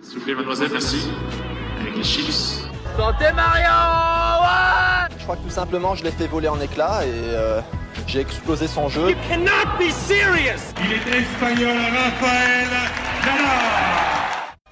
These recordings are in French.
S'il vous plaît, mademoiselle, merci. Avec les chips. Je crois que tout simplement, je l'ai fait voler en éclats et euh, j'ai explosé son jeu. Il était espagnol, Raphaël Nadal.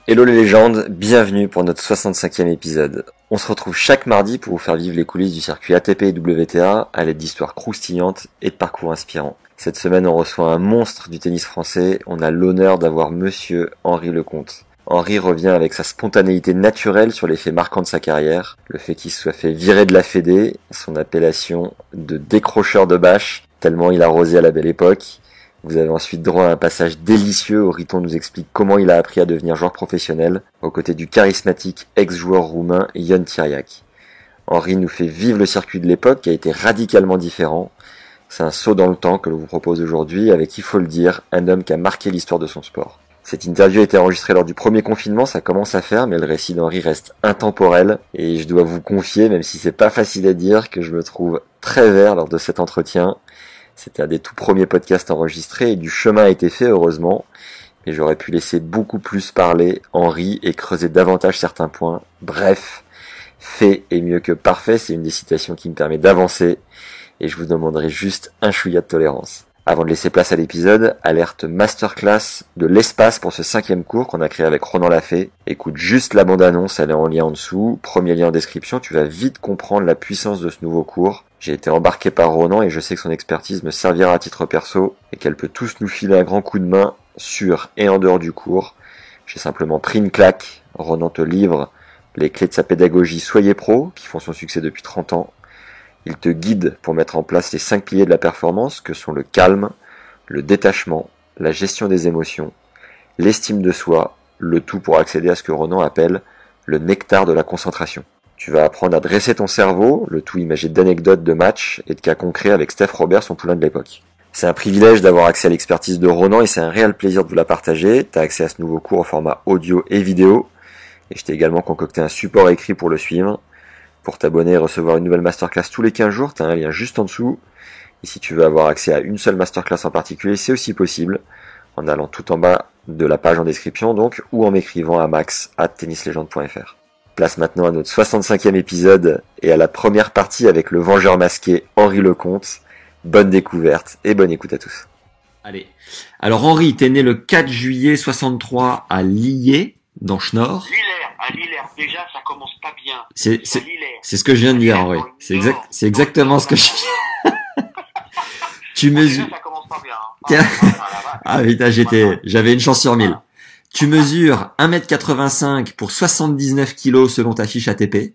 Hello les légendes, bienvenue pour notre 65e épisode. On se retrouve chaque mardi pour vous faire vivre les coulisses du circuit ATP et WTA à l'aide d'histoires croustillantes et de parcours inspirants. Cette semaine, on reçoit un monstre du tennis français. On a l'honneur d'avoir monsieur Henri Lecomte. Henri revient avec sa spontanéité naturelle sur les faits marquants de sa carrière, le fait qu'il soit fait virer de la Fédé, son appellation de décrocheur de bâche, tellement il a rosé à la belle époque. Vous avez ensuite droit à un passage délicieux où Riton nous explique comment il a appris à devenir joueur professionnel, aux côtés du charismatique ex-joueur roumain Ion Tiriac. Henri nous fait vivre le circuit de l'époque qui a été radicalement différent. C'est un saut dans le temps que l'on vous propose aujourd'hui avec, il faut le dire, un homme qui a marqué l'histoire de son sport. Cette interview a été enregistrée lors du premier confinement, ça commence à faire, mais le récit d'Henri reste intemporel, et je dois vous confier, même si c'est pas facile à dire, que je me trouve très vert lors de cet entretien. C'était un des tout premiers podcasts enregistrés, et du chemin a été fait, heureusement, mais j'aurais pu laisser beaucoup plus parler Henri et creuser davantage certains points. Bref, fait est mieux que parfait, c'est une des citations qui me permet d'avancer, et je vous demanderai juste un chouïa de tolérance. Avant de laisser place à l'épisode, alerte masterclass de l'espace pour ce cinquième cours qu'on a créé avec Ronan Lafay. Écoute juste la bande-annonce, elle est en lien en dessous. Premier lien en description, tu vas vite comprendre la puissance de ce nouveau cours. J'ai été embarqué par Ronan et je sais que son expertise me servira à titre perso et qu'elle peut tous nous filer un grand coup de main sur et en dehors du cours. J'ai simplement pris une claque. Ronan te livre les clés de sa pédagogie Soyez Pro, qui font son succès depuis 30 ans. Il te guide pour mettre en place les cinq piliers de la performance que sont le calme, le détachement, la gestion des émotions, l'estime de soi, le tout pour accéder à ce que Ronan appelle le nectar de la concentration. Tu vas apprendre à dresser ton cerveau, le tout imagé d'anecdotes de matchs et de cas concrets avec Steph Robert, son poulain de l'époque. C'est un privilège d'avoir accès à l'expertise de Ronan et c'est un réel plaisir de vous la partager. Tu as accès à ce nouveau cours au format audio et vidéo. Et je t'ai également concocté un support écrit pour le suivre. Pour t'abonner et recevoir une nouvelle masterclass tous les 15 jours, tu as un lien juste en dessous. Et si tu veux avoir accès à une seule masterclass en particulier, c'est aussi possible en allant tout en bas de la page en description donc ou en m'écrivant à max at tennislegende.fr. Place maintenant à notre 65e épisode et à la première partie avec le vengeur masqué Henri Lecomte. Bonne découverte et bonne écoute à tous. Allez. Alors Henri, t'es né le 4 juillet 63 à Lillers, dans Schnorr. Lillers, à Lillers, déjà ça commence pas bien. C'est, ce que je viens de dire, Henri. C'est exact, c'est exactement ce que je Tu mesures, ça commence pas bien. hein. Ah, ah, putain, j'étais, j'avais une chance sur mille. Tu mesures 1m85 pour 79 kg selon ta fiche ATP.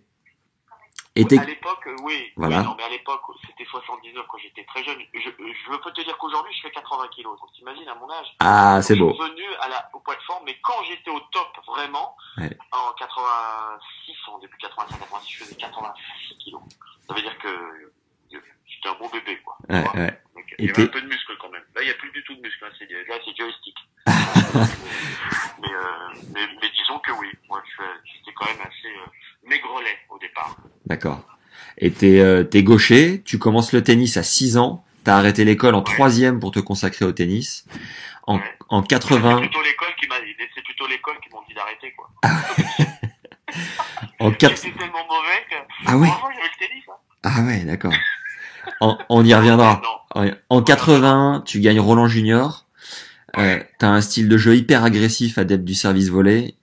Et t'es, À l'époque, oui. Voilà. Oui, non, mais à l'époque, c'était 79 quand j'étais très jeune. Je, je peux te dire qu'aujourd'hui, je fais 80 kilos. Donc, t'imagines, à mon âge. ah, c'est beau. Je suis revenu à la, au poids de forme, mais quand j'étais au top, vraiment, Ouais. en 86, en début 85, 86, je faisais 86 kilos. Ça veut dire que euh, j'étais un beau bébé, quoi. Ouais, ouais. Donc, il y avait un peu de muscle quand même. Là, il n'y a plus du tout de muscle. Là, c'est, là, c'est joystick. mais, euh, mais, mais disons que oui. Moi, j'étais quand même assez euh, maigrelet au départ. D'accord. Et t'es, euh, gaucher, tu commences le tennis à 6 ans, t'as arrêté l'école en troisième pour te consacrer au tennis. En, Ouais. en C'est 80, plutôt l'école qui m'a dit. C'est plutôt l'école qui m'ont dit d'arrêter, quoi. en 4, J'étais tellement mauvais que. Ah ouais? Le tennis. Hein. ah ouais, d'accord. En- on y reviendra. Ouais. En 80, tu gagnes Roland Junior. Euh, t'as un style de jeu hyper agressif, adepte du service volé.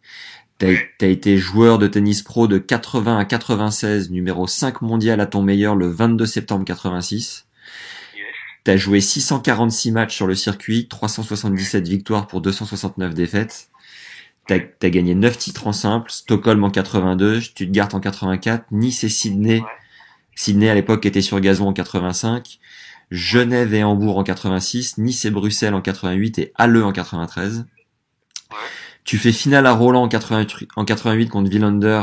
T'as, été joueur de tennis pro de 80 à 96, numéro 5 mondial à ton meilleur le 22 septembre 86. Yes. T'as joué 646 matchs sur le circuit, 377 victoires pour 269 défaites. T'as as gagné 9 titres en simple, Stockholm en 82, Stuttgart en 84, Nice et Sydney. Ouais. Sydney à l'époque était sur gazon en 85, Genève et Hambourg en 86, Nice et Bruxelles en 88 et Halle en 93. Tu fais finale à Roland en 88, en 88 contre Villander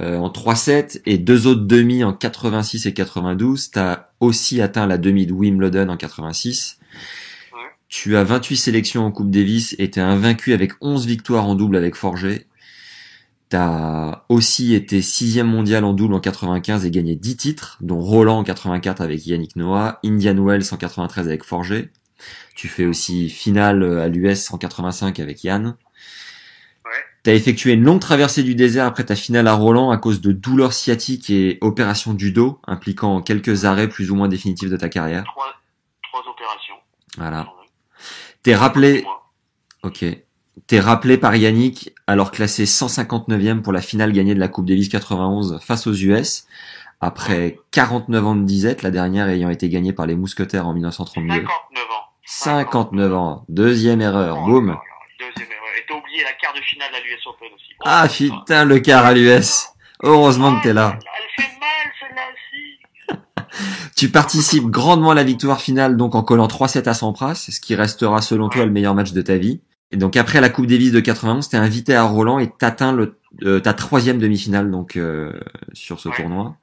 euh, en 3-7 et deux autres demi en 86 et 92. Tu as aussi atteint la demi de Wimbledon en 86. Ouais. Tu as 28 sélections en Coupe Davis et tu es invaincu avec 11 victoires en double avec Forger. Tu as aussi été sixième mondial en double en 95 et gagné 10 titres, dont Roland en 84 avec Yannick Noah, Indian Wells en 93 avec Forger. Tu fais aussi finale à l'US en 85 avec Yann. Ouais. Tu as effectué une longue traversée du désert après ta finale à Roland à cause de douleurs sciatiques et opérations du dos, impliquant quelques arrêts plus ou moins définitifs de ta carrière. Trois, trois opérations. Voilà. T'es rappelé, ok. T'es rappelé par Yannick, alors classé 159e pour la finale gagnée de la Coupe Davis 91 face aux US, après 49 ans de disette, la dernière ayant été gagnée par les Mousquetaires en 1932. 59 ans. 59 ans. Deuxième erreur. Boum. Et la quart de finale à l'US Open aussi. Ah putain, le quart à l'US. Heureusement que t'es là. Elle fait mal celle-là aussi. Tu participes grandement à la victoire finale donc en collant 3-7 à Sampras, ce qui restera selon toi le meilleur match de ta vie. Et donc après la Coupe Davis de 91, t'es invité à Roland et t'atteins le euh, ta troisième demi-finale donc euh, sur ce Ouais. tournoi.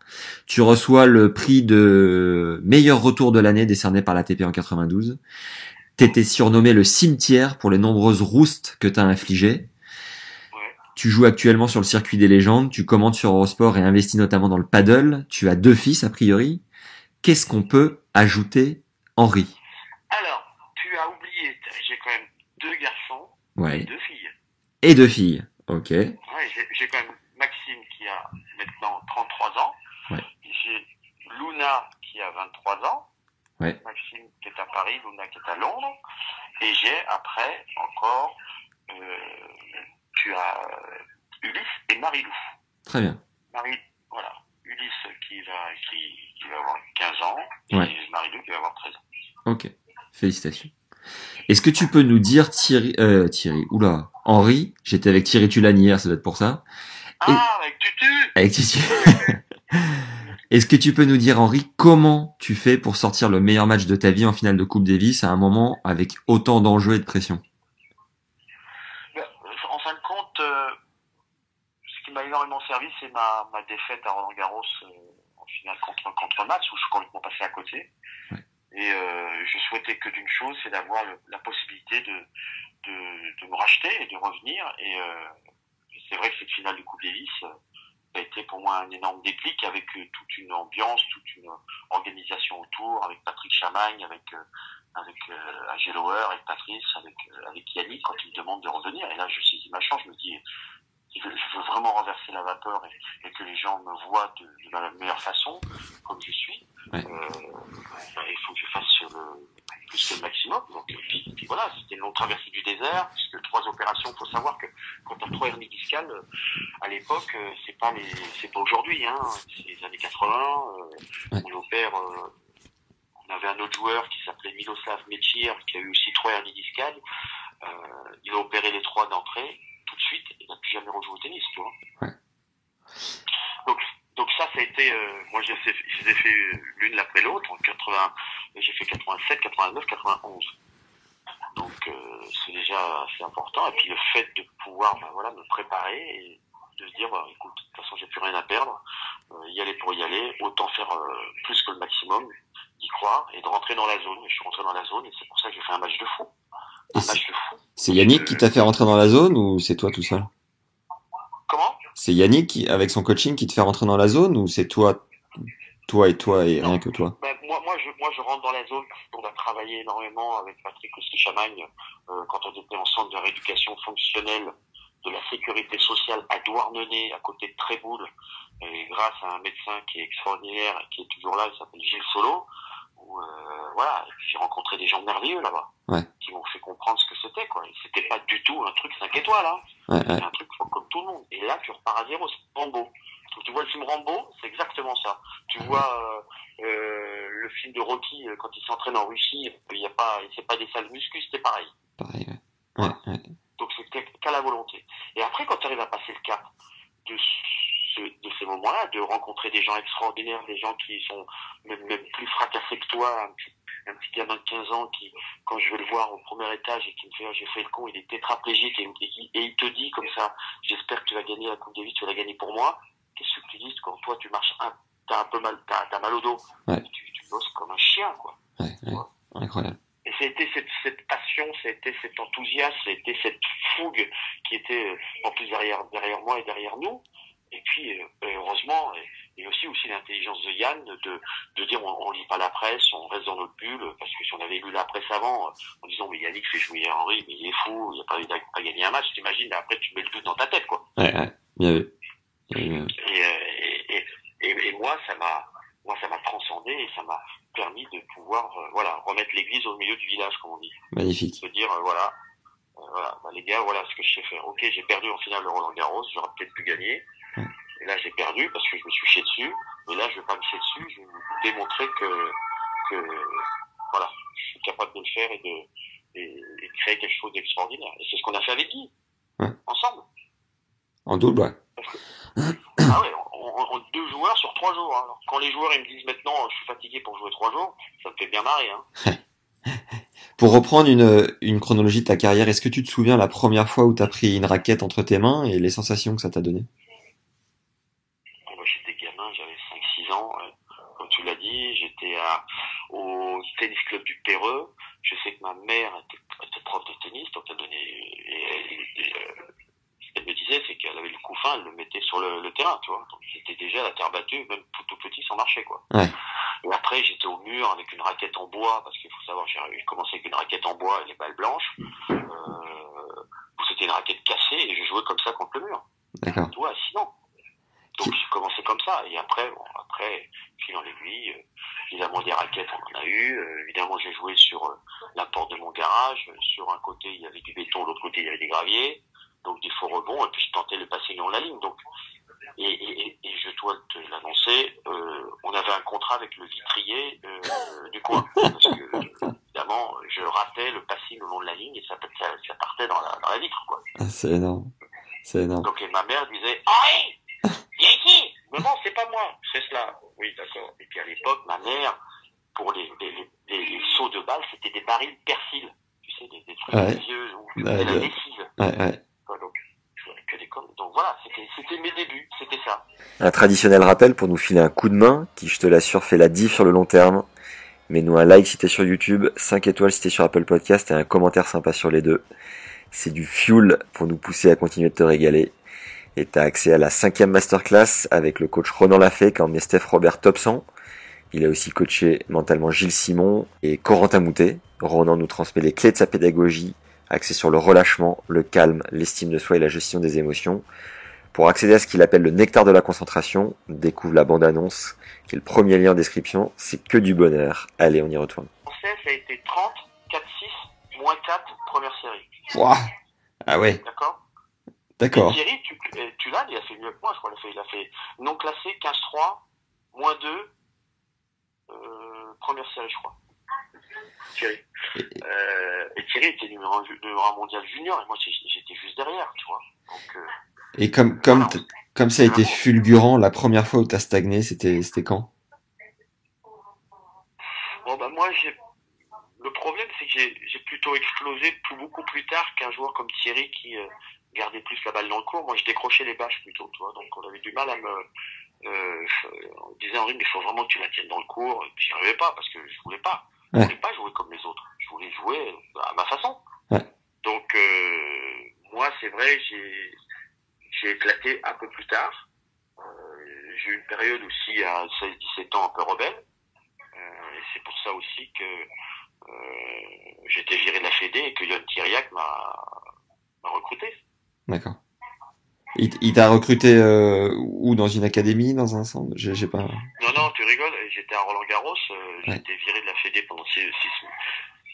Tu reçois le prix de meilleur retour de l'année décerné par l'ATP en 92. T'étais surnommé le cimetière pour les nombreuses roustes que t'as infligées. Ouais. Tu joues actuellement sur le circuit des légendes, tu commentes sur Eurosport et investis notamment dans le paddle. Tu as deux fils a priori. Qu'est-ce qu'on peut ajouter, Henri? Alors, tu as oublié, j'ai quand même deux garçons et Ouais. deux filles. Et deux filles. Ok. Ouais, j'ai- quand même Maxime qui a maintenant 33 ans. Ouais. J'ai Luna qui a 23 ans. Ouais. Maxime est à Paris, Luna qui est à Londres. Et j'ai après encore, euh, tu as euh, Ulysse et Marie-Lou. Très bien. Marie, voilà. Ulysse qui va, qui, qui va avoir 15 ans. Et. Marie-Lou qui va avoir 13 ans. Ok. Félicitations. Est-ce que tu peux nous dire Thierry, euh, Thierry, oula, Henri, j'étais avec Thierry Tulane hier, ça doit être pour ça. Et- Ah, avec Tutu Avec Tutu. Est-ce que tu peux nous dire, Henri, comment tu fais pour sortir le meilleur match de ta vie en finale de Coupe Davis à un moment avec autant d'enjeux et de pression? En fin de compte, euh, ce qui m'a énormément servi, c'est ma, ma défaite à Roland Garros euh, en finale contre, contre Mats, où je suis complètement passé à côté. Ouais. Et euh, je souhaitais que d'une chose, c'est d'avoir la possibilité de, de, de me racheter et de revenir. Et c'est vrai que cette finale de Coupe Davis euh, a été pour moi un énorme déclic avec euh, toute une ambiance, toute une organisation autour, avec Patrick Chamagne, avec euh, avec euh, AG Lower, avec Patrice, avec, euh, avec Yannick quand il me demande de revenir. Et là, je saisis ma chance, je me dis, je veux, vraiment renverser la vapeur et, et que les gens me voient de, de la meilleure façon, comme je suis. Ouais. Euh, il faut que je fasse le plus que le maximum. Donc, et puis, puis voilà, c'était une longue traversée du désert, puisque trois opérations. Il faut savoir que quand on a trois hernies discales, euh, à l'époque, euh, c'est pas les, c'est pas aujourd'hui, hein, c'est les années 80. Euh, Ouais. On opère. euh, on avait un autre joueur qui s'appelait Miloslav Mechir, qui a eu aussi trois hernies discales. Euh, il a opéré les trois d'entrée tout de suite, et il n'a plus jamais rejoué au tennis, tu vois. Ouais. Donc, donc ça, ça a été, euh, moi je les ai fait l'une après l'autre, en 80, j'ai fait 87, 89, 91. Donc euh, c'est déjà assez important. Et puis le fait de pouvoir, ben, voilà, me préparer et de se dire, bah, écoute, de toute façon j'ai plus rien à perdre, euh, y aller pour y aller, autant faire euh, plus que le maximum, y croire et de rentrer dans la zone. Et je suis rentré dans la zone et c'est pour ça que j'ai fait un match de fou. Et Un c'est- match de fou. C'est Yannick qui t'a fait rentrer dans la zone ou c'est toi tout seul? Comment? C'est Yannick qui, avec son coaching qui te fait rentrer dans la zone ou c'est toi, toi et toi et rien que toi? Ben, je, moi, je rentre dans la zone. On a travaillé énormément avec Patrick Oski-Chamagne euh, quand on était en centre de rééducation fonctionnelle de la sécurité sociale à Douarnenez, à côté de Tréboul. Et grâce à un médecin qui est extraordinaire et qui est toujours là, il s'appelle Gilles Solo. Où, euh, voilà, j'ai rencontré des gens merveilleux là-bas. Ouais. Qui m'ont fait comprendre ce que c'était, quoi. C'était pas du tout un truc 5 étoiles, hein. Ouais, ouais. C'est un truc comme tout le monde. Et là, tu repars à zéro, c'est Rambo. Donc, tu vois le film Rambo, c'est exactement ça. Tu vois euh, euh, le film de Rocky euh, quand il s'entraîne en Russie, il y a pas, c'est pas des salles muscu, c'était pareil. Pareil, ouais. Ouais, ouais. Donc c'était qu'à la volonté. Et après, quand tu arrives à passer le cap de, ce, de ces moments-là, de rencontrer des gens extraordinaires, des gens qui sont même, même plus fracassés que toi, un petit- un petit gamin de 15 ans qui, quand je vais le voir au premier étage et qui me fait, ah, j'ai fait le con, il est tétraplégique et, et, et il te dit comme ça, j'espère que tu vas gagner la Coupe Davis, tu vas la gagner pour moi. Qu'est-ce que tu dis quand toi tu marches un, t'as un peu mal, t'as, t'as mal au dos, Ouais. tu, tu bosses comme un chien, quoi. Ouais, ouais. Incroyable. Et c'était cette, cette passion, c'était cet enthousiasme, c'était cette fougue qui était euh, en plus derrière, derrière moi et derrière nous. Et puis, euh, heureusement, et, et aussi, aussi l'intelligence de Yann de, de dire on, on lit pas la presse, on reste dans notre bulle, parce que si on avait lu la presse avant, en disant mais Yannick fait jouer Henri, mais il est fou, il a pas, il pas gagné un match, t'imagines, après tu mets le doute dans ta tête, quoi. Ouais, ouais. Bien vu. Et, euh, et, et, et, et moi, ça m'a, moi, ça m'a transcendé et ça m'a permis de pouvoir, euh, voilà, remettre l'église au milieu du village, comme on dit. Magnifique. de dire euh, voilà, euh, voilà bah, les gars, voilà ce que je sais faire. Ok, j'ai perdu en finale de Roland Garros, j'aurais peut-être pu gagner. Et là, j'ai perdu parce que je me suis chié dessus. Mais là, je vais pas me chier dessus. Je vais vous démontrer que, que voilà, je suis capable de le faire et de, et, et de créer quelque chose d'extraordinaire. Et c'est ce qu'on a fait avec Guy, Ouais. ensemble. En double, ouais. Ah ouais, on, on- on- deux joueurs sur trois jours. hein. Alors, quand les joueurs ils me disent maintenant, je suis fatigué pour jouer trois jours, ça me fait bien marrer. Hein. Pour reprendre une, une chronologie de ta carrière, est-ce que tu te souviens la première fois où tu as pris une raquette entre tes mains et les sensations que ça t'a donné Moi, j'étais gamin, j'avais 5-6 ans, comme tu l'as dit, j'étais à, au tennis club du Péreux. Je sais que ma mère était, était prof de tennis, donc elle donnait, et, euh, ce qu'elle me disait, c'est qu'elle avait le coup fin, elle le mettait sur le, le terrain, tu vois. Donc j'étais déjà à la terre battue, même tout, tout petit, sans marcher, quoi. Ouais. Et après, j'étais au mur avec une raquette en bois, parce qu'il faut savoir, j'ai commencé avec une raquette en bois et les balles blanches. Euh, c'était une raquette cassée, et je jouais comme ça contre le mur. D'accord. Tu vois, sinon. Donc j'ai commencé comme ça. Et après, bon, après, fil en aiguille, euh, évidemment des raquettes, on en a eu. Euh, évidemment, j'ai joué sur euh, la porte de mon garage. Euh, Sur un côté, il y avait du béton, l'autre côté, il y avait des graviers. Donc des faux rebonds. Et puis je tentais le passing dans la ligne. Donc, et, et, et, je dois te l'annoncer, euh, on avait un contrat avec le vitrier euh, du coin. Parce que, évidemment, je ratais le passing le long de la ligne et ça, ça, ça partait dans la, dans la vitre, quoi. Ah, c'est énorme. C'est énorme. Donc et ma mère disait Henri, viens ici. Non, c'est pas moi, c'est cela. Oui, d'accord. Et puis à l'époque, ma mère, pour les, les, les, seaux de balles, c'était des barils persil. Tu sais, des, des trucs Ouais. vieux où tu Ouais, la lessive. Ouais, ouais. Donc, voilà, c'était mes débuts, c'était ça. Un traditionnel rappel pour nous filer un coup de main qui, je te l'assure, fait la diff sur le long terme. Mets-nous un like si t'es sur YouTube, 5 étoiles si t'es sur Apple Podcast et un commentaire sympa sur les deux. C'est du fuel pour nous pousser à continuer de te régaler. Et t'as accès à la cinquième masterclass avec le coach Ronan Lafay qui a emmené Steph Robert top 100. Il a aussi coaché mentalement Gilles Simon et Corentin Moutet. Ronan nous transmet les clés de sa pédagogie, axée sur le relâchement, le calme, l'estime de soi et la gestion des émotions. Pour accéder à ce qu'il appelle le nectar de la concentration, découvre la bande-annonce, qui est le premier lien en description. C'est que du bonheur. Allez, on y retourne. Français, ça a été 30, 4-6, moins 4, première série. Ouah. Ah ouais, D'accord d'accord. Et Thierry, tu, euh, tu l'as, il a fait mieux que moi, je crois. Il a fait, il a fait non classé, 15-3, moins 2, euh, première série, je crois. Thierry. Euh, et Thierry était numéro 1 numéro un mondial junior, et moi j'étais juste derrière, tu vois. Donc, euh, Et comme, comme, comme ça a été fulgurant, la première fois où t'as stagné, c'était, quand? Bon, bah, moi. Le problème, c'est que j'ai plutôt explosé plus, beaucoup plus tard qu'un joueur comme Thierry qui euh, gardait plus la balle dans le cours. Moi, je décrochais les bâches plutôt, tu vois. Donc, on avait du mal à me. On disait Henri, mais il faut vraiment que tu la tiennes dans le cours. Et puis, j'y arrivais pas parce que je voulais pas. Je Ouais. voulais pas jouer comme les autres. Je voulais jouer à ma façon. Donc, euh, moi, c'est vrai, j'ai j'ai éclaté un peu plus tard. Euh, j'ai eu une période aussi à 16-17 ans un peu rebelle. Euh, et c'est pour ça aussi que j'étais viré de la Fédé et que Yann Thiriac m'a m'a recruté. D'accord. Il, t'a recruté où? Dans une académie, dans un centre? J'ai j'ai pas. Non, non, tu rigoles. J'étais à Roland Garros. euh, Ouais. J'étais viré de la Fédé pendant 6 six,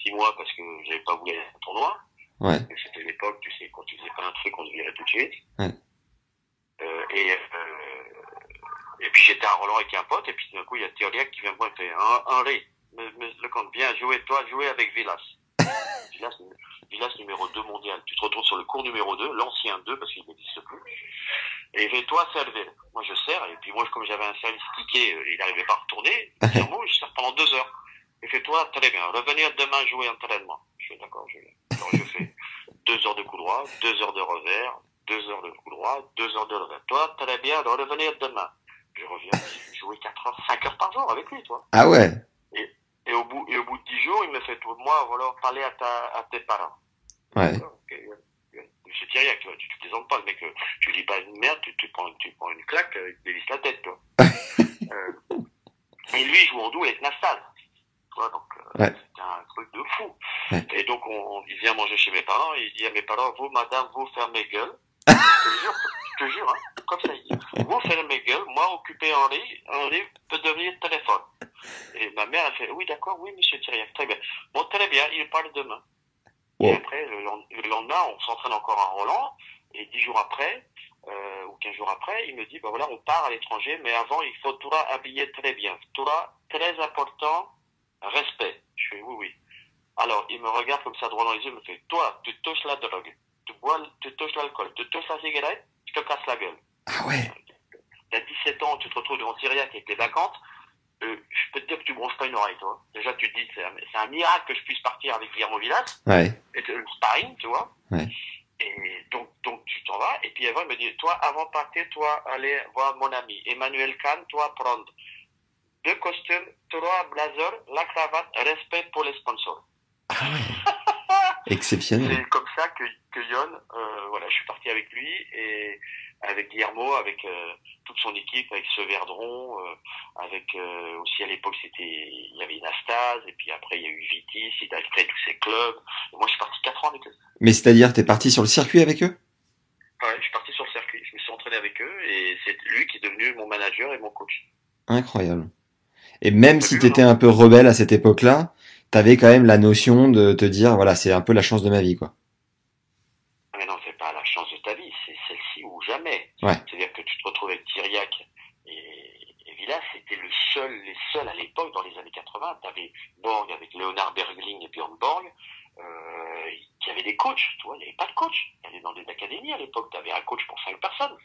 six mois parce que j'avais pas voulu aller à un tournoi. Ouais. C'était l'époque, tu sais, quand tu faisais pas un truc, on te virait tout de suite. Ouais. Euh, et, euh, et puis j'étais à Roland avec un pote, et puis d'un coup, il y a Thiriac qui vient me voir et fait Hen- Henri, me, me, le compte bien, jouer, toi, jouer avec Villas. Villas, Villas numéro 2 mondial. Tu te retrouves sur le cours numéro 2, l'ancien 2, parce qu'il n'existe plus. Et il fait, toi, servir. Moi, je sers, et puis moi, comme j'avais un service ticket, euh, il n'arrivait pas à retourner. Moi, je sers pendant deux heures. Il fait, toi, très bien, revenir demain jouer entraînement. Je fais, d'accord, je viens. Alors, je fais deux heures de coup droit, deux heures de revers, deux heures de coup droit, deux heures de revers. Toi, très bien, revenir demain. Je reviens, je jouais quatre heures, cinq heures par jour avec lui, toi. Ah ouais. Et au bout, et au bout de dix jours, il me fait, moi, voilà, parler à ta, à tes parents. Ouais. Ok, ouais. Monsieur Thierry, tu vois, tu te plaisantes pas, le mec, euh, tu dis pas une merde, tu, tu prends, tu prends une claque, euh, il te dévisse la tête, toi. euh, et lui, il joue en double avec. Tu vois, donc, euh, Ouais. c'est un truc de fou. Ouais. Et donc, on, il vient manger chez mes parents, et il dit à mes parents, vous, madame, vous fermez gueule. Je te jure, je te jure, hein, comme ça, vous fermez gueule, moi, occuper Henri, Henri peut devenir téléphone. Et ma mère, elle fait, oui, d'accord, oui, monsieur Thierry, très bien. Bon, très bien, il parle demain. Wow. Et après, le, lend- le lendemain, on s'entraîne encore à Roland. Et dix jours après, euh, ou quinze jours après, il me dit, bah voilà, on part à l'étranger, mais avant, il faut tout habiller très bien. Tout très important, respect. Je fais, oui, oui. Alors, il me regarde comme ça droit dans les yeux, il me fait, toi, tu touches la drogue, tu bois, tu touches l'alcool, tu touches la cigarette, je te casse la gueule. Ah ouais. T'as 17 ans, tu te retrouves devant Syriac avec les vacances, euh, je peux te dire que tu bronches pas une oreille, toi. Déjà, tu te dis, c'est un, c'est un miracle que je puisse partir avec Guillermo Villas Ouais. et le sparring, tu vois. Ouais. Et donc, donc tu t'en vas. Et puis avant, il me dit, toi, avant de partir, toi, aller voir mon ami Emmanuel Kahn, toi, prendre deux costumes, trois blazers, la cravate, respect pour les sponsors. Exceptionnel. C'est comme ça que, que Yon, euh, voilà, je suis parti avec lui et avec Guillermo, avec euh, toute son équipe, avec ce Verdron, euh, avec euh, aussi à l'époque c'était il y avait Nastase et puis après il y a eu Vitis, il a créé tous ces clubs. Et moi je suis parti quatre ans avec eux. Mais c'est-à-dire, t'es parti sur le circuit avec eux? Ouais, je suis parti sur le circuit, je me suis entraîné avec eux et c'est lui qui est devenu mon manager et mon coach. Incroyable. Et même si t'étais un peu rebelle à cette époque-là, t'avais quand même la notion de te dire, voilà, c'est un peu la chance de ma vie, quoi. Mais non, c'est pas la chance de ta vie, c'est celle-ci ou jamais. Ouais. C'est-à-dire que tu te retrouves avec Thiriac et, et Villas, c'était le seul, les seuls à l'époque, dans les années 80. T'avais Borg avec Leonard Bergling et Björn Borg, euh, qui avait des coachs, tu vois, il n'y avait pas de coach. Il y avait dans des académies à l'époque, t'avais un coach pour cinq personnes.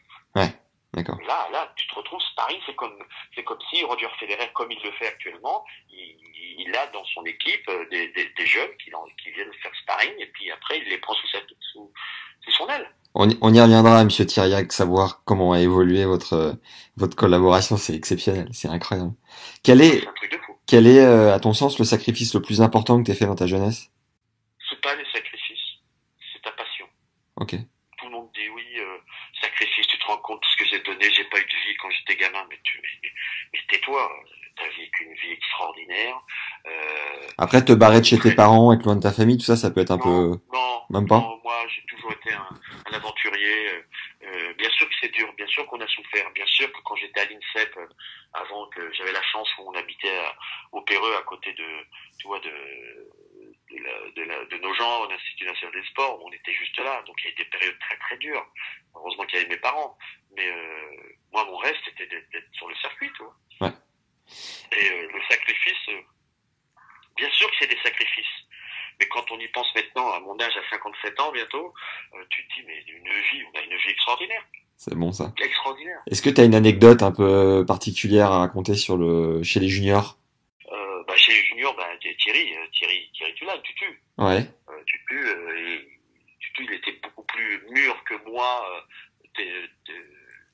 D'accord. Et Là, là, tu te retrouves, Paris, c'est comme, c'est comme si Roger Federer, comme il le fait actuellement, il, a dans son équipe euh, des, des, des jeunes qui, en- qui viennent faire sparring et puis après il les prend sous, sa, sous, sous son aile. On, y- on y reviendra, monsieur Thiriac, savoir comment a évolué votre, votre collaboration, c'est exceptionnel, c'est incroyable. Quel est, C'est un truc de fou. quel est, euh, à ton sens, le sacrifice le plus important que t'aies fait dans ta jeunesse C'est pas les sacrifices, c'est ta passion. Ok. Tout le monde dit oui, euh, sacrifice, tu te rends compte de ce que j'ai donné, j'ai pas eu de vie quand j'étais gamin, mais tu, mais, mais tais-toi, t'as vécu une vie extraordinaire. Euh, Après, te barrer de chez tes parents, être loin de ta famille, tout ça, ça peut être un non, peu... non, Même pas non, moi j'ai toujours été un, un aventurier. euh, euh, bien sûr que c'est dur, bien sûr qu'on a souffert, bien sûr que quand j'étais à l'INSEP, euh, avant que j'avais la chance où on habitait à- au Péreux à côté de, tu vois, de, de, la- de, la- de nos gens, au Institut national des sports, on était juste là. Donc il y a eu des périodes très très dures. Heureusement qu'il y avait mes parents. Mais euh, moi mon rêve c'était d'être d'être sur le circuit, tu vois. Ouais. Et euh, le sacrifice, euh, bien sûr que c'est des sacrifices. Mais quand on y pense maintenant, à mon âge, à 57 ans bientôt, euh, tu te dis, mais une vie, on a une vie extraordinaire. C'est bon, ça. Extraordinaire. Est-ce que t'as une anecdote un peu particulière à raconter sur le, chez les juniors Euh, bah, chez les juniors, bah, Thierry, euh, Thierry, Thierry, tu l'as, tu tues. Ouais. Euh, Tutu, euh, et- Tutu, il était beaucoup plus mûr que moi, euh, té- té-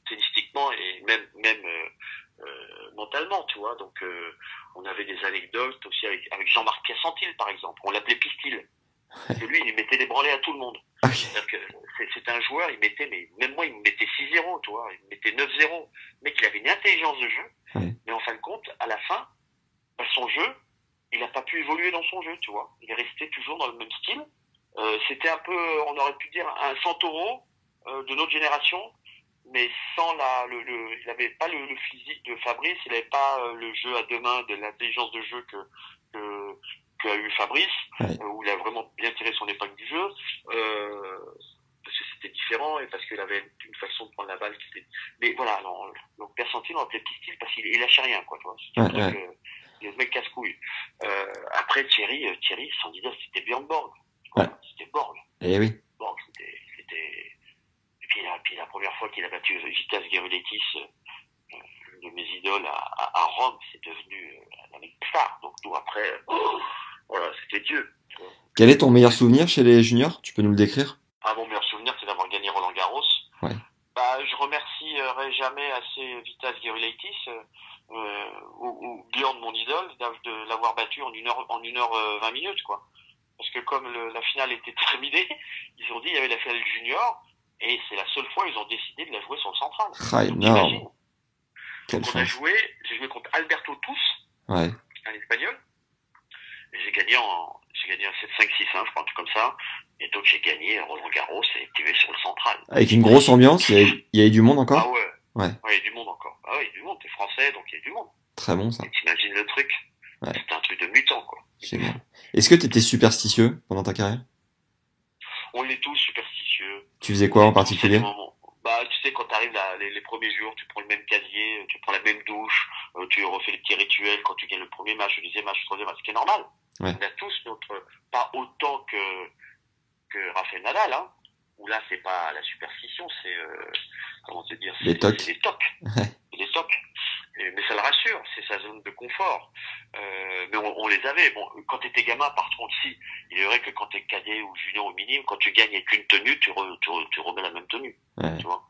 tennistiquement et même, même euh, euh, mentalement, tu vois. Donc, euh, on avait des anecdotes aussi avec, avec Jean-Marc Piacentil, par exemple. On l'appelait Pistil. Et lui, il mettait des branlées à tout le monde. Ok. C'est-à-dire que c'est- c'est un joueur, il mettait, mais même moi, il me mettait 6-0, tu vois. Il me mettait 9-0. Le mec, il avait une intelligence de jeu. Ouais. Mais en fin de compte, à la fin, bah, son jeu, il n'a pas pu évoluer dans son jeu, tu vois. Il est resté toujours dans le même style. Euh, C'était un peu, on aurait pu dire, un Santoro euh, de notre génération, mais sans la, le, le il n'avait pas le, le physique de Fabrice, il n'avait pas euh, le jeu à deux mains, de l'intelligence de jeu que qu'a eu Fabrice, Ouais. euh, où il a vraiment bien tiré son épingle du jeu. Euh, parce que c'était différent et parce qu'il avait une façon de prendre la balle qui était. Mais voilà, non, donc Percentile, on l'appelait Pistil parce qu'il il lâchait rien, quoi. tu vois. C'était un Ouais, truc, euh, le mec casse-couille. Euh, après Thierry, euh, Thierry, son idole, c'était Björn Borg. Ouais. C'était Borg. Eh oui. Borg, c'était, c'était. Et puis, la, puis la première fois qu'il a battu Vitas Gerulaitis, euh, une de mes idoles à, à, à Rome, c'est devenu euh, un mec star. Donc nous après, oh, voilà, c'était Dieu. Quel est ton meilleur souvenir chez les juniors? Tu peux nous le décrire? Ah, mon meilleur souvenir, c'est d'avoir gagné Roland Garros. Ouais. Bah, je remercierai jamais assez Vitas Gerulaitis euh, euh, ou, ou Bjorn, mon idole, de l'avoir battu en une heure, en une heure euh, vingt minutes, quoi. Parce que comme le- la finale était terminée, ils ont dit il y avait la finale junior et c'est la seule fois ils ont décidé de la jouer sur le central. Ah, énorme. on a chance. joué, j'ai joué contre Alberto Tous, Ouais. un espagnol. Et j'ai gagné en, gagné en 7-5-6-1, je crois, un truc comme ça. Et donc j'ai gagné Roland Garros et TV sur le central. Avec une grosse ambiance, il y, il y avait du monde Ah encore ouais. Ouais. il y a du monde encore. Ah ouais, il y a du monde. T'es français, donc il y a du monde. Très bon ça. T'imagines le truc? Ouais. C'est un truc de mutant, quoi. Génial. Est-ce que tu étais superstitieux pendant ta carrière? On est tous superstitieux. Tu faisais quoi en particulier? Bah, tu sais, quand t'arrives là, les, les premiers jours, tu prends le même casier, tu prends la même douche, euh, tu refais les petits rituels quand tu gagnes le premier match, le deuxième match, le troisième match, ce qui est normal. Ouais. On a tous notre, pas autant que, que Rafael Nadal, hein, où là, c'est pas la superstition, c'est, euh, comment te dire, Les c'est- tocs. Les tocs. Les tocs. Mais ça le rassure, c'est sa zone de confort. Euh, mais on, on les avait. Bon, quand t'étais gamin, par contre, si, il est vrai que quand t'es cadet ou junior ou minime, quand tu gagnes avec une tenue, tu, re- tu, re- tu remets la même tenue, Ouais. tu vois.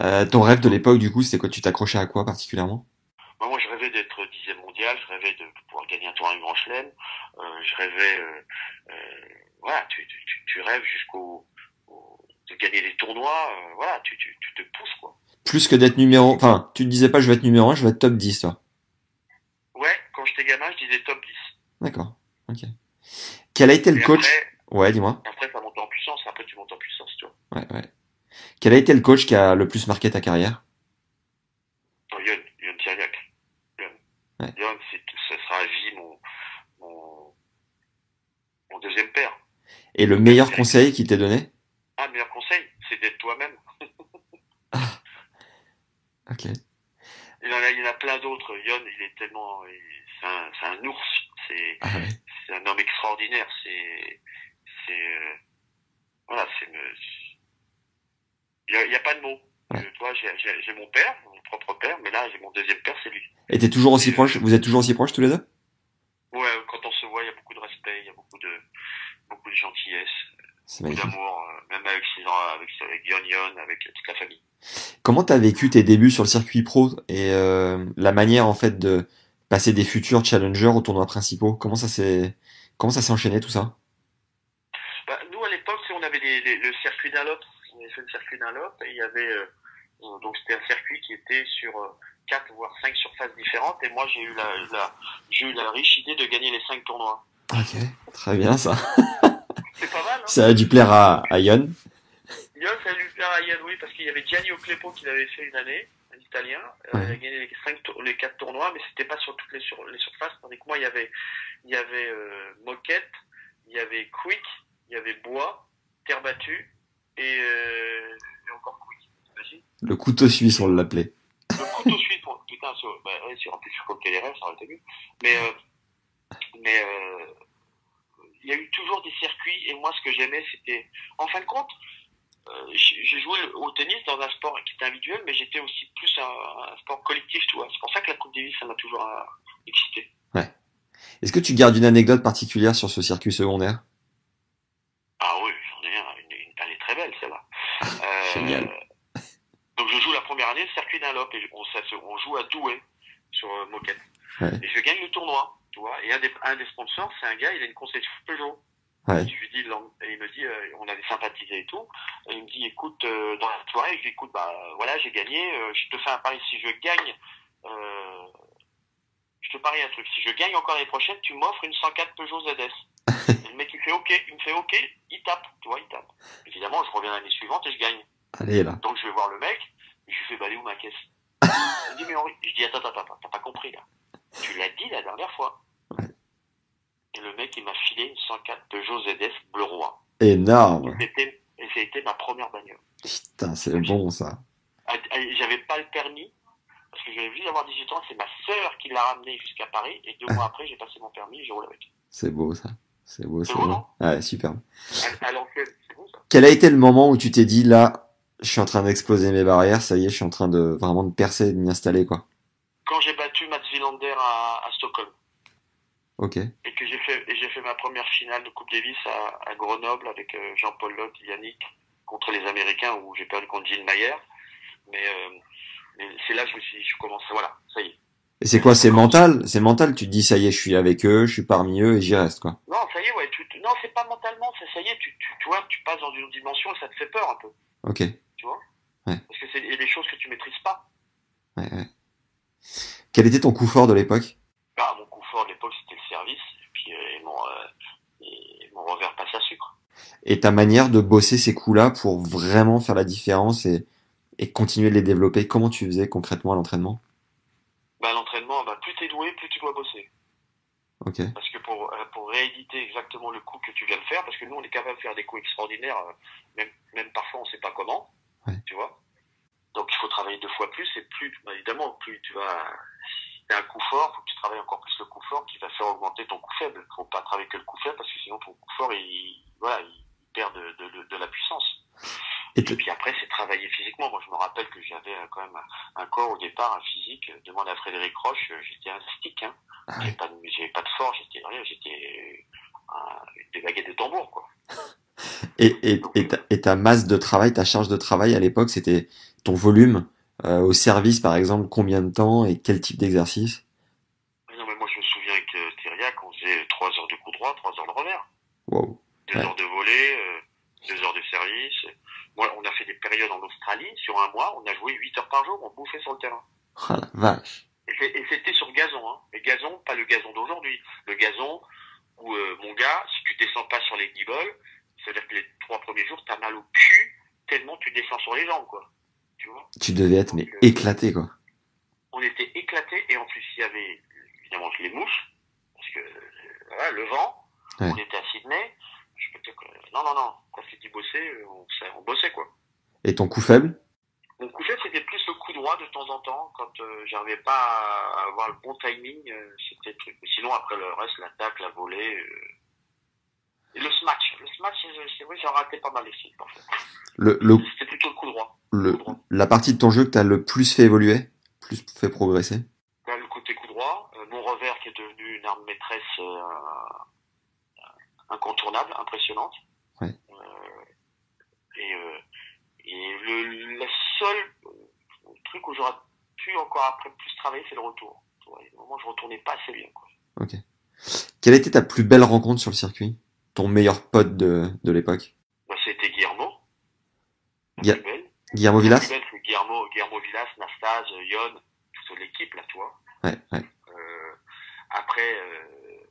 Euh, Ton rêve de l'époque, du coup, c'était quoi? Tu t'accrochais à quoi particulièrement? Moi, moi, je rêvais d'être dixième mondial, je rêvais de pouvoir gagner un tour à Grand Chelem, euh, je rêvais, voilà, tu, tu, tu, tu rêves jusqu'au, au- de gagner des tournois, voilà, tu, tu, tu te pousses, quoi. Plus que d'être numéro... Enfin, tu te disais pas je vais être numéro 1, je vais être top 10, toi. Ouais, quand j'étais gamin, je disais top 10. D'accord. Ok. Quel a été le Et coach après, Ouais, dis-moi. après, ça monte en puissance, après, tu montes en puissance, tu vois. Ouais, ouais. Quel a été le coach qui a le plus marqué ta carrière? Non, Yon, Yon Tiriac. Yon. Ouais. Yon, ce sera à vie mon, mon, mon deuxième père. Et le meilleur conseil qu'il t'ait donné? Ah, meilleur conseil, c'est d'être toi-même. Ok. Il y en a, il y en a plein d'autres. Yon, il est tellement, c'est un, un ours. C'est, Ah un homme extraordinaire. C'est, c'est, euh, voilà, c'est, il y a, pas de mots. Ouais. Euh, toi, j'ai, mon père, mon propre père, mais là, j'ai mon deuxième père, c'est lui. Et t'es toujours aussi proche Vous êtes toujours aussi proches tous les deux? Ouais, quand on se voit, il y a beaucoup de respect, il y a beaucoup de, beaucoup de gentillesse, C'est magnifique. d'amour, euh, même avec avec, toute la famille. Comment t'as vécu tes débuts sur le circuit pro et euh, la manière en fait de passer des futurs challengers aux tournois principaux? Comment ça s'est comment ça s'est enchaîné tout ça? Bah, nous, à l'époque, on avait les, les- le circuit Dunlop. On avait fait le circuit Dunlop et il y avait, euh, euh, donc c'était un circuit qui était sur euh, quatre voire cinq surfaces différentes et moi, j'ai eu la, la, j'ai eu la riche idée de gagner les cinq tournois. Ok, très bien ça. C'est pas mal, hein? Ça a dû plaire à, à Yon. Yon, ça a lui plaire à Yann, oui, parce qu'il y avait Gianni Oclepo qui l'avait fait une année, un Italien. Euh, Ouais. Il a gagné les, cinq, les quatre tournois, mais c'était pas sur toutes les, sur, les surfaces. Tandis que moi, il y avait, il y avait euh, Moquette, il y avait Quick, il y avait Bois, Terre battue et, euh, et encore Quick. Le couteau suisse on l'appelait. Le couteau suisse, pour, putain, sur, bah, ouais, sur, en plus, sur RF, ça aurait été mieux. Mais, euh, mais, il y a eu toujours des circuits, et moi, ce que j'aimais, c'était, en fin de compte, euh, j'ai joué au tennis dans un sport qui était individuel, mais j'étais aussi plus un, un sport collectif, tu vois. C'est pour ça que la Coupe Davis, ça m'a toujours euh, excité. Est-ce que tu gardes une anecdote particulière sur ce circuit secondaire? Ah oui, j'en ai un, une, une, elle est très belle, celle-là. Euh, Génial. Donc, je joue la première année, le circuit Dunlop, et on, ça se- on joue à Douai, sur euh, Moquette. Ouais. Et je gagne le tournoi, tu vois. Et un des, un des sponsors, c'est un gars, il a une concession Peugeot. Ouais. Et je lui dis, le lend- et il me dit, euh, on avait sympathisé et tout. Et il me dit, écoute, euh, dans la soirée, je lui dis, écoute, bah voilà, j'ai gagné, euh, je te fais un pari, si je gagne, je te parie un truc, si je gagne encore l'année prochaine, tu m'offres une 104 Peugeot ZS. et le mec, il fait OK, il me fait OK, il tape, tu vois, il tape. Évidemment, je reviens l'année suivante et je gagne. Allez là. Donc je vais voir le mec, je lui fais, bah, où ma caisse? Il me dit, mais Henri, je dis, attends, attends, attends, t'as pas compris là. Tu l'as dit la dernière fois. Ouais. Et le mec, il m'a filé une 104 Peugeot ZS bleu roi. Énorme. Et c'était ma première bagnole. Putain, c'est bon ça. Ah, ah, J'avais pas le permis, parce que j'avais vu d'avoir 18 ans, c'est ma sœur qui l'a ramené jusqu'à Paris, et deux mois après, j'ai passé mon permis et je roule avec. C'est beau ça. C'est beau, C'est beau, beau. Ouais, superbe. C'est bon ça. Quel a été le moment où tu t'es dit là, je suis en train d'exploser mes barrières, ça y est, je suis en train de vraiment de percer, de m'y installer quoi? Quand j'ai battu Mats À, à Stockholm. Ok. et que j'ai fait et j'ai fait ma première finale de Coupe Davis à, à Grenoble avec euh, Jean-Paul Lotte, Yannick contre les Américains où j'ai perdu contre Gilles Mayer. Mais, euh, mais c'est là que je me suis dit, je commence, voilà, ça y est. Et c'est quoi C'est mental? C'est mental Tu te dis ça y est, je suis avec eux, je suis parmi eux et j'y reste quoi. Non, ça y est, ouais. Tu, non, c'est pas mentalement, c'est ça y est. Tu, tu, tu vois, tu passes dans une autre dimension et ça te fait peur un peu, Ok. tu vois? Ouais. Parce que c'est il y a des choses que tu maîtrises pas. Ouais, ouais. Quel était ton coup fort de l'époque? Bah, mon coup fort de l'époque, c'était le service et puis euh, et mon euh, et mon revers passe à sucre. Et ta manière de bosser ces coups-là pour vraiment faire la différence et, et continuer de les développer, comment tu faisais concrètement à l'entraînement? Bah, l'entraînement, bah, plus t'es doué, plus tu dois bosser. Ok. Parce que pour, euh, pour rééditer exactement le coup que tu viens de faire, parce que nous on est capable de faire des coups extraordinaires, même, même parfois on sait pas comment, Ouais. tu vois. Donc il faut travailler deux fois plus et plus, bah, évidemment, plus tu vas, t'as un coup fort, faut que tu travailles encore plus le coup fort qui va faire augmenter ton coup faible. Faut pas travailler que le coup faible parce que sinon ton coup fort il, voilà, il perd de, de, de, de la puissance. Et puis après, c'est travailler physiquement. Moi, je me rappelle que j'avais euh, quand même un, corps au départ, un physique. Euh, Demande à Frédéric Roche, euh, j'étais un stick. Hein. Ah J'avais ouais. pas, de- j'avais pas de force, j'étais rien, j'étais un- des baguettes de tambour, quoi. Et, et, et, ta, et ta masse de travail, ta charge de travail à l'époque, c'était ton volume euh, au service par exemple, combien de temps et quel type d'exercice? Non, mais moi, je me souviens avec euh, Thériac, on faisait trois heures de coup droit, trois heures de revers, Wow. deux Ouais. heures de volée, euh, deux heures de service. Moi, on a fait des périodes en Australie, sur un mois, on a joué huit heures par jour, on bouffait sur le terrain. Ah la vache. Et c'était sur gazon, hein. Mais gazon, pas le gazon d'aujourd'hui. Le gazon où, euh, mon gars, si tu descends pas sur les guibolles, c'est-à-dire que les trois premiers jours, t'as mal au cul, tellement tu descends sur les jambes, quoi. Tu vois Tu devais être mais euh, éclaté quoi. On était éclatés, et en plus, il y avait, évidemment, les mouches, parce que, euh, voilà, le vent, Ouais. on était à Sydney, je peux te dire que, non, non, non, quand c'est dit bosser, euh, on, sait- on bossait, quoi. Et ton coup faible? Mon coup fait, c'était plus le coup droit de temps en temps, quand euh, j'arrivais pas à avoir le bon timing, euh, c'était le truc. Mais sinon, après le reste, l'attaque, la volée, le smash. Le smash, c'est- vrai, j'en ratais pas mal les filles, en fait. le, le, C'était plutôt le coup droit. le, La partie de ton jeu que t'as le plus fait évoluer, plus fait progresser? Là, le côté coup droit, euh, mon revers qui est devenu une arme maîtresse euh, incontournable, impressionnante. Ouais. Euh, et et le, le seul truc où j'aurais pu encore après plus travailler, c'est le retour. Tu Au moment où je retournais pas assez bien. Quoi. Ok. Quelle était ta plus belle rencontre sur le circuit? Ton meilleur pote de, de l'époque Bah, c'était Guillermo. Guillermo La Villas belle, Guillermo, Guillermo Villas, Nastase, Yon, toute l'équipe là, tu vois. Ouais, ouais. Euh, après, euh,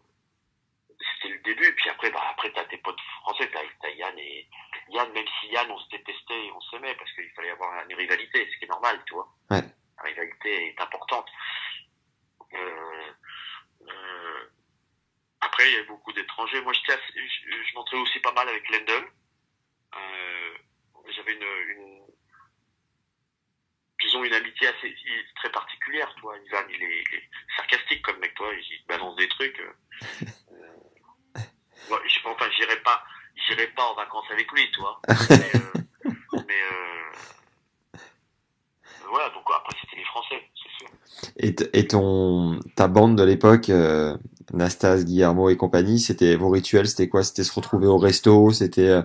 c'était le début. Puis après, bah, après t'as tes potes français, t'as, t'as Yann et Yann. Même si Yann, on se détestait, et on s'aimait parce qu'il fallait avoir une rivalité, ce qui est normal, tu vois. Ouais. La rivalité est importante. Euh, euh, après, il y a beaucoup d'étrangers. Moi, j'étais assez- je, je m'entrais aussi pas mal avec Lendl. Euh, j'avais une, une disons une amitié assez très particulière toi Ivan il est, il est sarcastique comme mec toi il balance des trucs euh, euh, je, enfin j'irai pas j'irai pas en vacances avec lui toi mais, euh, mais euh, voilà donc après c'était les français c'est sûr Et, et ton, ta bande de l'époque, Nastas, Guillermo et compagnie, c'était vos rituels, c'était quoi? C'était se retrouver au resto, c'était... euh,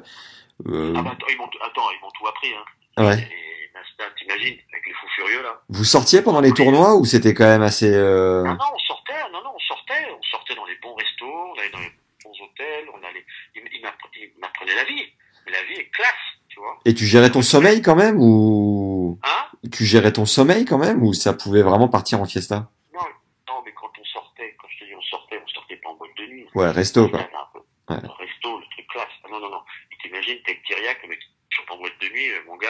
euh, ah bah attends ils m'ont attends ils m'ont tout appris hein ouais. et Nasta t'imagines avec les fous furieux là Vous sortiez pendant les tournois ou c'était quand même assez... euh, Non, non, on sortait, non, non, on sortait, on sortait dans les bons restos, on allait dans les bons hôtels, on allait, il, il m'appre- il m'apprenait la vie. Mais la vie est classe, tu vois. Et tu gérais ton sommeil quand même ou Hein? tu gérais ton sommeil quand même ou ça pouvait vraiment partir en fiesta Non, non, mais quand on sortait, quand je te dis on sortait, on sortait pas en boîte de nuit. Ouais, resto quoi. Ouais. Resto, le truc classe. Ah, non, non, non. Et t'imagines, t'es avec le mec chante en boîte de nuit, euh, mon gars,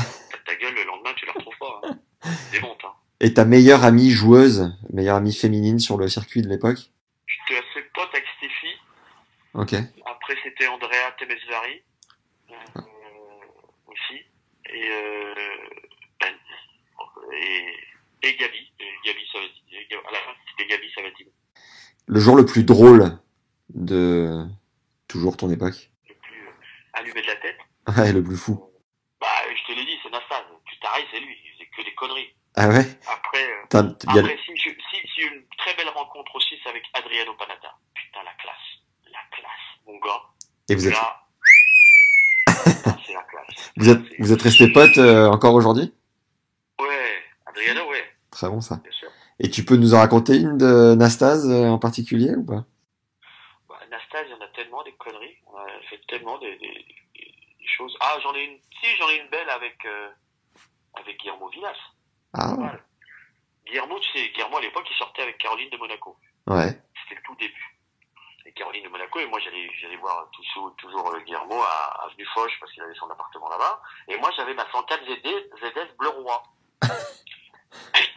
euh, t'as ta gueule, le lendemain, tu la retrouves pas. Hein. Démonte, hein. Et ta meilleure amie joueuse, meilleure amie féminine sur le circuit de l'époque? J'étais assez pote avec Stéphie. Ok. Après, c'était Andrea Temesvari euh, aussi. Et, euh, ben, et, et Gabi. Et Gabi Sabatini. À la fin, c'était Gabi Sabatini. Le jour le plus drôle de toujours ton époque Le plus euh, allumé de la tête. Ouais, le plus fou. Bah, je te l'ai dit, c'est. Tu t'arrêtes, c'est lui. Il faisait que des conneries. Ah ouais? Après, euh, après si, je, si, si une très belle rencontre aussi, avec Adriano Panata. Putain, la classe. La classe, mon gars. Et vous êtes, Là, c'est la classe. vous êtes, C'est- vous êtes restés potes euh, encore aujourd'hui? Ouais, Adriano, ouais, Très bon ça. bien sûr. Et tu peux nous en raconter une de Nastase euh, en particulier ou pas? Nastas, il y en a tellement des conneries. On a fait tellement des, des, des- des choses. Ah, j'en ai une. Si, j'en ai une belle avec, euh, avec Guillermo Villas. Ah, Voilà. Guillermo, tu sais, Guillermo à l'époque, il sortait avec Caroline de Monaco. ouais. C'était le tout début. Et Caroline de Monaco, et moi j'allais, j'allais voir toujours, toujours euh, Guillermo à Avenue Foch parce qu'il avait son appartement là-bas. Et moi j'avais ma 104 ZD, ZS Bleu Roi.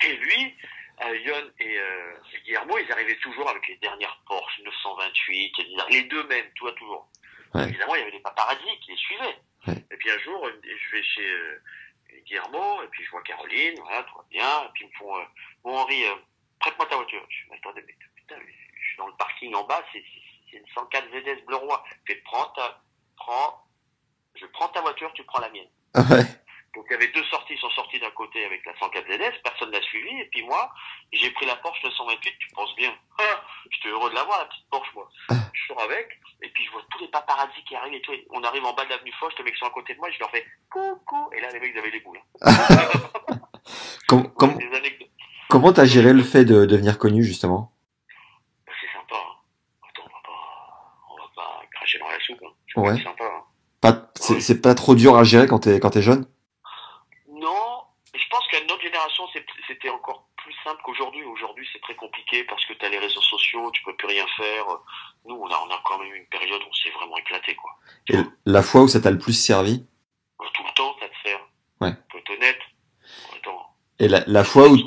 et lui, euh, Yon et euh, Guillermo, ils arrivaient toujours avec les dernières Porsche 928, et les- deux mêmes, tu vois, toujours. Ouais. Évidemment, il y avait des paparazzis qui les suivaient. Ouais. Et puis un jour, je vais chez euh, Guillermo, et puis je vois Caroline, voilà, tout va bien, et puis ils me font, euh, bon Henri, euh, prête-moi ta voiture. Je mais attendez, mais putain, je suis dans le parking en bas, c'est une 104 ZS Bleu Roi. Je fais, prends ta, prends, je prends ta voiture, tu prends la mienne. Ouais. Donc il y avait deux sorties, ils sont sortis d'un côté avec la 104 ZS, personne n'a suivi, et puis moi, j'ai pris la Porsche 928, tu penses bien. Ah, J'étais heureux de l'avoir, la petite Porsche, moi. Je sors avec, et puis je vois tous les paparazzis qui arrivent et tout. et On arrive en bas de l'avenue Foch, les mecs sont à côté de moi, je leur fais coucou, et là les mecs ils avaient les boules. hein. Com- com- Des anecdotes. comment t'as géré le fait de devenir connu justement? Bah, c'est sympa. Hein. Attends, on va pas, on va pas cracher dans la soupe. Hein. C'est Ouais. sympa. Hein. Pas, c'est, c'est pas trop dur à gérer quand t'es quand t'es jeune Non, mais je pense qu'à notre génération, c'est- c'était encore plus simple qu'aujourd'hui. Aujourd'hui, c'est très compliqué parce que tu as les réseaux sociaux, tu peux plus rien faire. Nous, on a, on a quand même eu une période où on s'est vraiment éclaté, quoi. Et la fois où ça t'a le plus servi? Tout le temps, ça te sert. Ouais. Faut être honnête. Attends, Et la, la fois où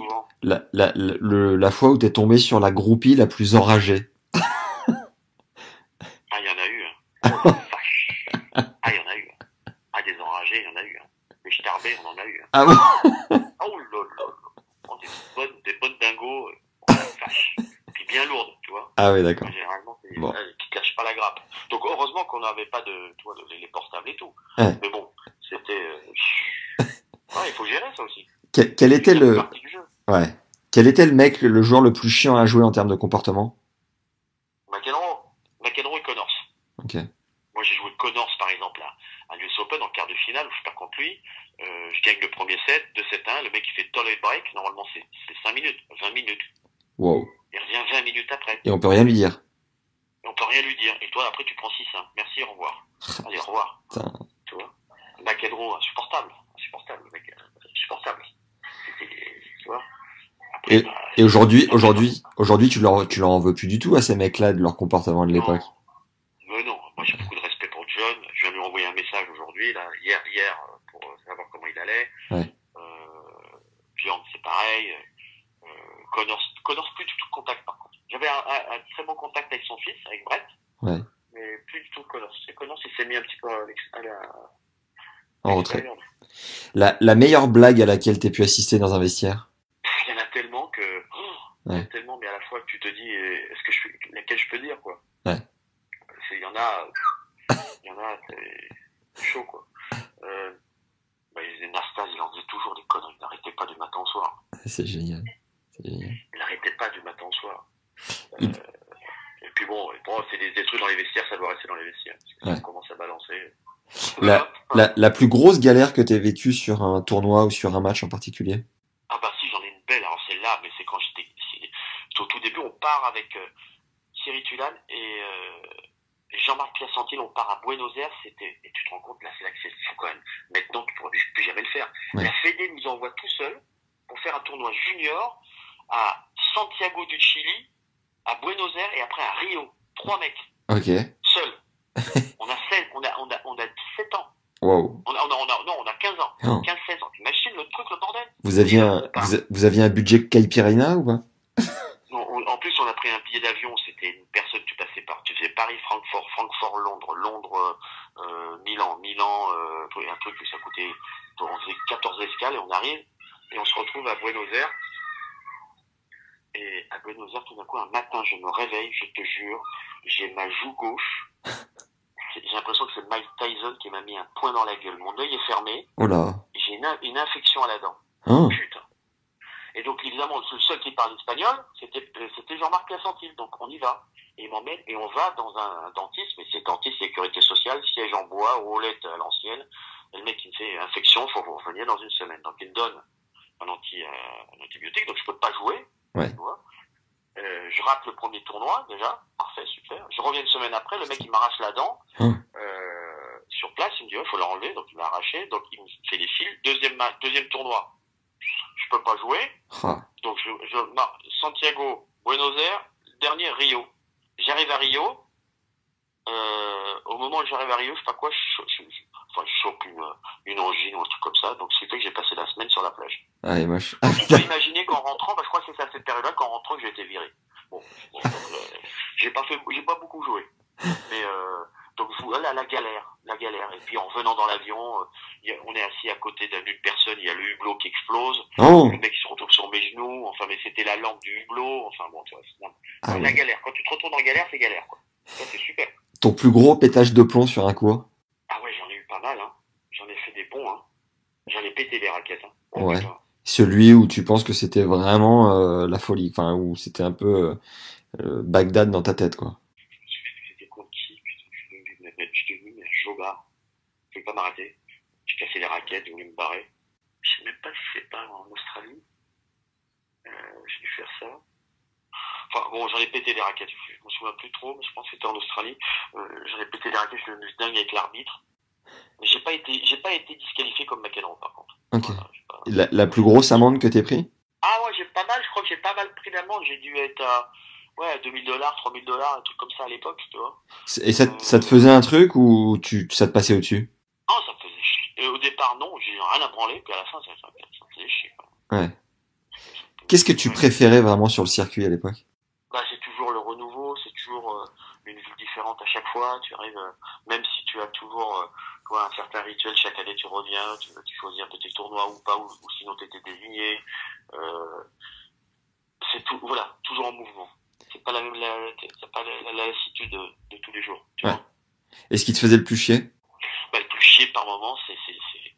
la, la, la, le- la fois où t'es tombé sur la groupie la plus enragée? Ah, il y en a eu. Hein. Oh, vache. Ah, il y en a eu. hein. Ah, des enragés, il y en a eu. Hein. Les starbés, on en a eu. Hein. Ah bon Oh là là là. Oh, des bonnes, des bonnes dingos. euh, Oh, la vache. Puis bien lourdes, tu vois. Ah ouais d'accord. Généralement, c'est Bon. euh, qui cachent pas la grappe. Donc heureusement qu'on n'avait pas de, tu vois, de- les portables et tout. Ouais. Mais bon, c'était. euh, Ouais, il faut gérer ça aussi. Quel, quel était le ouais quel était le mec le joueur le plus chiant à jouer en termes de comportement McEnroe, McEnroe et Connors. Ok. Moi, j'ai joué Connors, par exemple, à, à l'US Open en quart de finale où je perds contre lui. Euh, je gagne le premier set, 2-7-1. Le mec, il fait toilet break. Normalement, c'est c'est 5 minutes, 20 minutes. Wow. Il revient 20 minutes après. Et on peut rien lui dire. Et on peut rien lui dire. Et toi, après, tu prends 6-1. Merci, au revoir. Allez, au revoir. Putain. Tu vois McEnroe, insupportable. Insupportable, le mec. Insupportable. Tu vois Après, Et, bah, et aujourd'hui, aujourd'hui, aujourd'hui, tu leur, tu leur en veux plus du tout à ces mecs-là de leur comportement de l'époque. Non. Mais non, moi j'ai beaucoup de respect pour John. Je viens lui envoyer un message aujourd'hui, là, hier, hier, euh, pour euh, savoir comment il allait. Ouais. Euh, Bjorn, c'est pareil. Euh, Connors, Connors, plus du tout de contact par contre. J'avais un, un- un très bon contact avec son fils, avec Brett. Ouais. Mais plus du tout Connors. Et Connors, il s'est mis un petit peu à l'ex- à la, En retrait. l'extérieur. La, la meilleure blague à laquelle t'aies pu assister dans un vestiaire. Il y en a tellement que, oh, il y en a Ouais. tellement, mais à la fois que tu te dis, eh, est-ce que je peux, laquelle je peux dire, quoi. Ouais. C'est- Il y en a, il y en a, c'est chaud, quoi. Euh, bah, les Nastas, il en disait toujours des conneries. Il n'arrêtait pas du matin au soir. C'est génial. C'est génial. Il n'arrêtait pas du matin au soir. Euh, Il- et puis bon, bon c'est des, des trucs dans les vestiaires, ça doit rester dans les vestiaires. Parce que si Ouais. on commence à balancer. La, la, plus grosse galère que t'aies vécue sur un tournoi ou sur un match en particulier Ah bah si, j'en ai une belle. Alors celle-là, mais c'est quand j'étais... c'est- c'est Au tout début, on part avec euh, Thierry Tulane et, euh, et Jean-Marc Piacentine, on part à Buenos Aires. C'était, et tu te rends compte, là, c'est là que c'est fou quand même. Maintenant, tu pourrais plus jamais le faire. Ouais. La Fédé nous envoie tout seul pour faire un tournoi junior à Santiago du Chili, à Buenos Aires et après à Rio. Trois mecs, Ok. seuls. on a 16, on a, on a, on a 17 ans. Wow. On a, on a, on a- non, on a 15 ans. Oh. 15, 16 ans. T'imagines le truc, le bordel? Vous aviez un, vous, aviez un budget Caipirina ou pas? En plus, on a pris un billet d'avion. C'était une personne, tu passais par, tu faisais Paris, Francfort, Francfort, Londres, Londres, euh, Milan, Milan, euh, un truc où ça coûtait, on faisait 14 escales et on arrive et on se retrouve à Buenos Aires. Et à Buenos Aires, tout d'un coup, un matin, je me réveille, je te jure, j'ai ma joue gauche. J'ai l'impression que c'est Mike Tyson qui m'a mis un point dans la gueule. Mon œil est fermé, Oh là. j'ai une infection à la dent. Hein Putain. Et donc, évidemment, le seul qui parle espagnol, c'était c'était Jean-MarcLassentil. Donc, on y va. Et il m'emmène et on va dans un dentiste, mais c'est dentiste sécurité sociale, siège en bois, roulette à l'ancienne. Et le mec, il me fait infection, faut vous revenir dans une semaine. Donc, il me donne un, anti, euh, un antibiotique, donc je peux pas jouer. Ouais. tu vois. Euh, je rate le premier tournoi, déjà. Parfait, super. Je reviens une semaine après, le mec, il m'arrache la dent. Hum. Euh, sur place, il me dit, il faut l'enlever, donc il m'a arraché, donc il me fait les fils. Deuxième, ma- deuxième tournoi, je peux pas jouer. Ah, Donc je, je marque Santiago, Buenos Aires, dernier Rio. J'arrive à Rio. Euh, au moment où j'arrive à Rio, je sais pas quoi, je, cho- je, je- enfin, je chope une, une angine ou un truc comme ça. Donc ce qui fait que j'ai passé la semaine sur la plage. ah, et moche. On peut imaginer qu'en rentrant, bah, je crois que c'est à cette période-là qu'en rentrant que j'ai été viré. Bon, bon, euh, j'ai pas fait, j'ai pas beaucoup joué. Mais euh, donc voilà la galère, la galère. Et puis en venant dans l'avion, euh, on est assis à côté d'une personne, il y a le hublot qui explose. oh, Le mec il se retrouve sur mes genoux, enfin mais c'était la lampe du hublot, enfin bon, tu vois, c'est ah la galère. Quand tu te retrouves en galère, c'est galère quoi. Ça c'est super. Ton plus gros pétage de plomb sur un cours Ah ouais, j'en ai eu pas mal, hein. J'en ai fait des bons, hein. J'en ai pété des raquettes, hein. Ouais. putain. Celui où tu penses que c'était vraiment euh, la folie, enfin où c'était un peu euh, euh, Bagdad dans ta tête, quoi. C'était contre qui Putain, je suis devenu, mais- je suis devenu mais un jobard. Je vais pas m'arrêter. J'ai cassé les raquettes, j'ai voulu me barrer. Je sais même pas si c'est pas en Australie. Euh, j'ai dû faire ça. Enfin bon, j'en ai pété des raquettes. Je me souviens plus trop, mais je pense que c'était en Australie. Euh, j'en ai pété des raquettes, je suis devenu dingue avec l'arbitre. Mais j'ai pas été, j'ai pas été disqualifié comme McEnroe par contre. Ok. Voilà, pas- La, la plus grosse amende que t'aies pris? Ah ouais, j'ai pas mal, je crois que j'ai pas mal pris d'amende. J'ai dû être à, ouais, 2000 dollars, 3000 dollars, un truc comme ça à l'époque, tu vois. Et ça, te- ça te faisait un truc ou tu, ça te passait au-dessus? Non, ça me faisait chier. Et au départ, non, j'ai rien à branler, puis à la fin, ça, me faisait chier. Ouais. Qu'est-ce que tu préférais vraiment sur le circuit à l'époque? Bah, c'est toujours le renouveau, c'est toujours euh, une ville différente à chaque fois. Tu arrives, euh, même si tu as toujours euh, quoi, un certain rituel, chaque année tu reviens, tu, tu choisis un peu tes tournois ou pas, ou, ou sinon tu étais désigné. Euh, c'est tout, voilà, toujours en mouvement. C'est pas la même, la, la, la, la lassitude de, de tous les jours. Tu Ouais. vois Et ce qui te faisait le plus chier bah, le plus chier par moment, c'est c'est c'est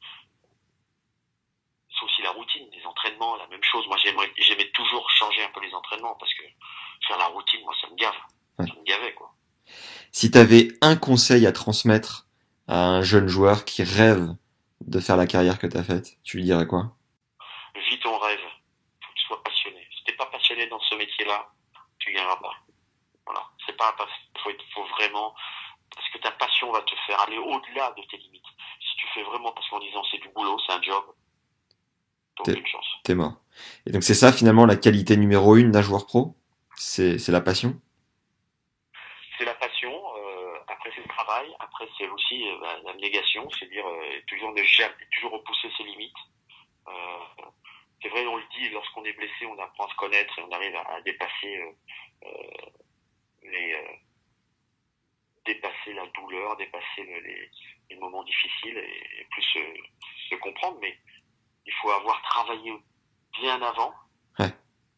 c'est aussi la routine, les entraînements, la même chose. Moi, j'aimais toujours changer un peu les entraînements parce que faire la routine, moi, ça me gave, Ouais. ça me gavait quoi. Si t'avais un conseil à transmettre à un jeune joueur qui rêve de faire la carrière que t'as faite, tu lui dirais quoi? Vis ton rêve, faut que tu sois passionné. Si t'es pas passionné dans ce métier-là, tu gagneras pas. Voilà, c'est pas faut être, faut vraiment parce que ta passion va te faire aller au-delà de tes limites. Si tu fais vraiment parce qu'en disant c'est du boulot, c'est un job, aucune chance. T'es mort. Et donc c'est ça finalement la qualité numéro une d'un joueur pro? C'est la passion? C'est la passion, euh, après c'est le travail, après c'est aussi euh, bah, l'abnégation, c'est dire euh, toujours ne jamais, toujours repousser ses limites. Euh, c'est vrai, on le dit, lorsqu'on est blessé, on apprend à se connaître et on arrive à, à dépasser les dépasser la douleur, dépasser le- les, les moments difficiles et, et plus se comprendre. Mais il faut avoir travaillé bien avant, Ouais.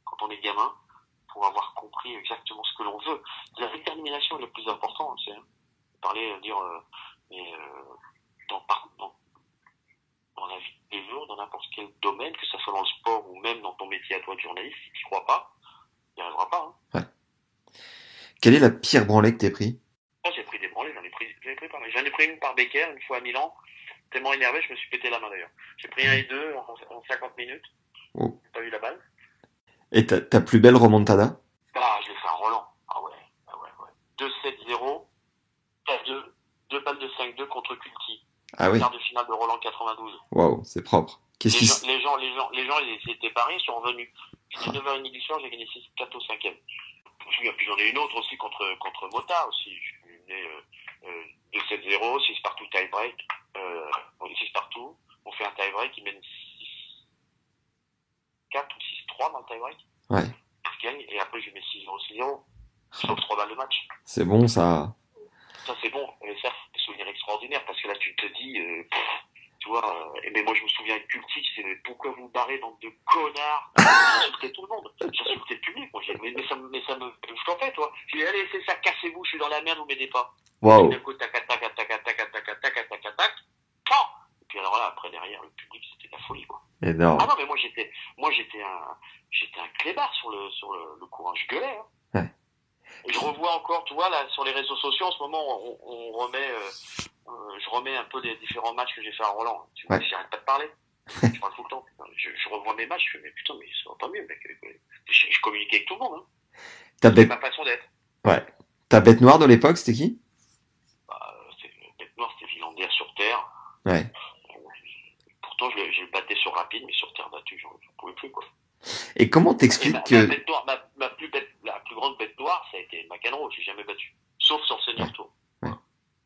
quand on est gamin, pour avoir compris exactement ce que l'on veut. La détermination est le plus important, c'est hein. parler, euh, dire, euh, mais euh, dans, par- dans, dans la vie des jours, dans n'importe quel domaine, que ce soit dans le sport ou même dans ton métier à toi de journaliste, si tu crois pas, il n'y arrivera pas. Hein. Quelle est la pire branlée que t'aies pris? Moi, j'ai pris des branlées, j'en ai pris, j'en ai pris. J'en ai pris une par Becker, une fois à Milan. Tellement énervé, je me suis pété la main d'ailleurs. J'ai pris un et deux en, en 50 minutes. Oh. J'ai pas vu la balle. Et ta, ta plus belle remontada? Ah, je l'ai fait un Roland. Ah ouais, ah ouais, ouais. 2-7-0, 4-2, deux balles de 5-2 contre Culti. Ah oui Quart de finale de Roland 92. Waouh, c'est propre. Les qui gens, les gens, les gens, les gens, ils étaient parés, ils sont revenus. C'était 9h30 du soir, j'ai gagné 6 4 au 5 Je me souviens, puis j'en ai une autre aussi contre, contre Mota aussi. Je suis mené euh, euh, 2-7-0, 6 partout tie break. Euh, on est 6 partout. On fait un tie break, il mène 6 4 ou 6-3 dans le tie break. Ouais. Je gagne, et après je mets 6-0, 6-0. Sauf 3 balles de match. C'est bon ça. Ça c'est bon, et ça c'est des souvenirs extraordinaires parce que là tu te dis, euh, pff, tu vois, euh, mais moi je me souviens avec Culti, c'est mais pourquoi vous barrez bande de connards? J'insultais tout le monde, j'insultais le public, moi, mais, mais ça, me- mais ça me, je t'en fais toi. Je dis allez c'est ça, cassez-vous, je suis dans la merde, vous m'aidez pas. Waouh. D'un coup tac tac tac tac tac tac tac tac tac tac tac, pan Et puis alors là après derrière le public c'était la folie quoi. Énorme. Ah non mais moi j'étais moi j'étais un j'étais un clébard sur le sur le, le courant, je gueulais. Hein. Ouais. Et je revois encore, tu vois là sur les réseaux sociaux en ce moment on, on remet euh, euh, je remets un peu les différents matchs que j'ai fait à Roland. Tu vois, Ouais. j'arrête pas de parler. je parle tout le temps. Je, je revois mes matchs, je fais mais putain mais ça va pas mieux mec. Je, je communique avec tout le monde. Hein. Ta bête, ma façon d'être. ouais. Ta bête noire de l'époque, c'était qui? Bah, c'est bête noire, c'était Villander sur terre. Ouais. Pourtant, je, je le battais sur rapide, mais sur terre battue, j'en pouvais plus, quoi. Et comment t'expliques ma que noire, ma, ma plus bête, la plus grande bête noire, ça a été McEnroe, j'ai jamais battu. Sauf sur senior Ouais. tour. Ouais.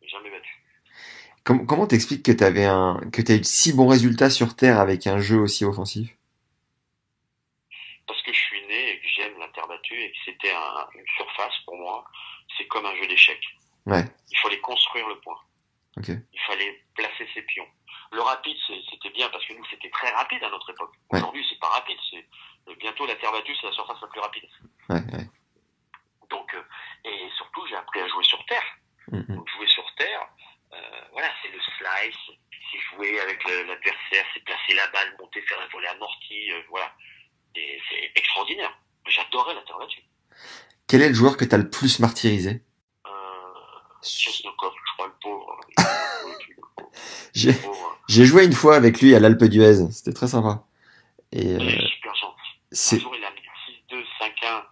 J'ai jamais battu. com- comment t'expliques que t'avais un que t'as eu de si bons résultats sur terre avec un jeu aussi offensif? Parce que je suis né et que j'aime la terre battue et que c'était un- une surface pour moi, c'est comme un jeu d'échecs. Ouais. Il fallait construire le point. Ok. Il fallait placer ses pions. Le rapide, c'était bien parce que nous, c'était très rapide à notre époque. Ouais. Aujourd'hui, c'est pas rapide. C'est bientôt la terre battue, c'est la surface la plus rapide. Ouais. ouais. Donc, euh, et surtout, j'ai appris à jouer sur terre. Mhm. Donc, jouer sur terre, euh, voilà, c'est le slice, c'est jouer avec l'adversaire, c'est placer la balle, monter, faire un volet amorti, euh, voilà. C'est extraordinaire. J'adorais la terre battue. Quel est le joueur que t'as le plus martyrisé? Euh, je crois, le pauvre. le pauvre. J'ai joué une fois avec lui à l'Alpe d'Huez, c'était très sympa. Et Il euh, est super gentil. Un jour, il a mis 6-2, 5-1.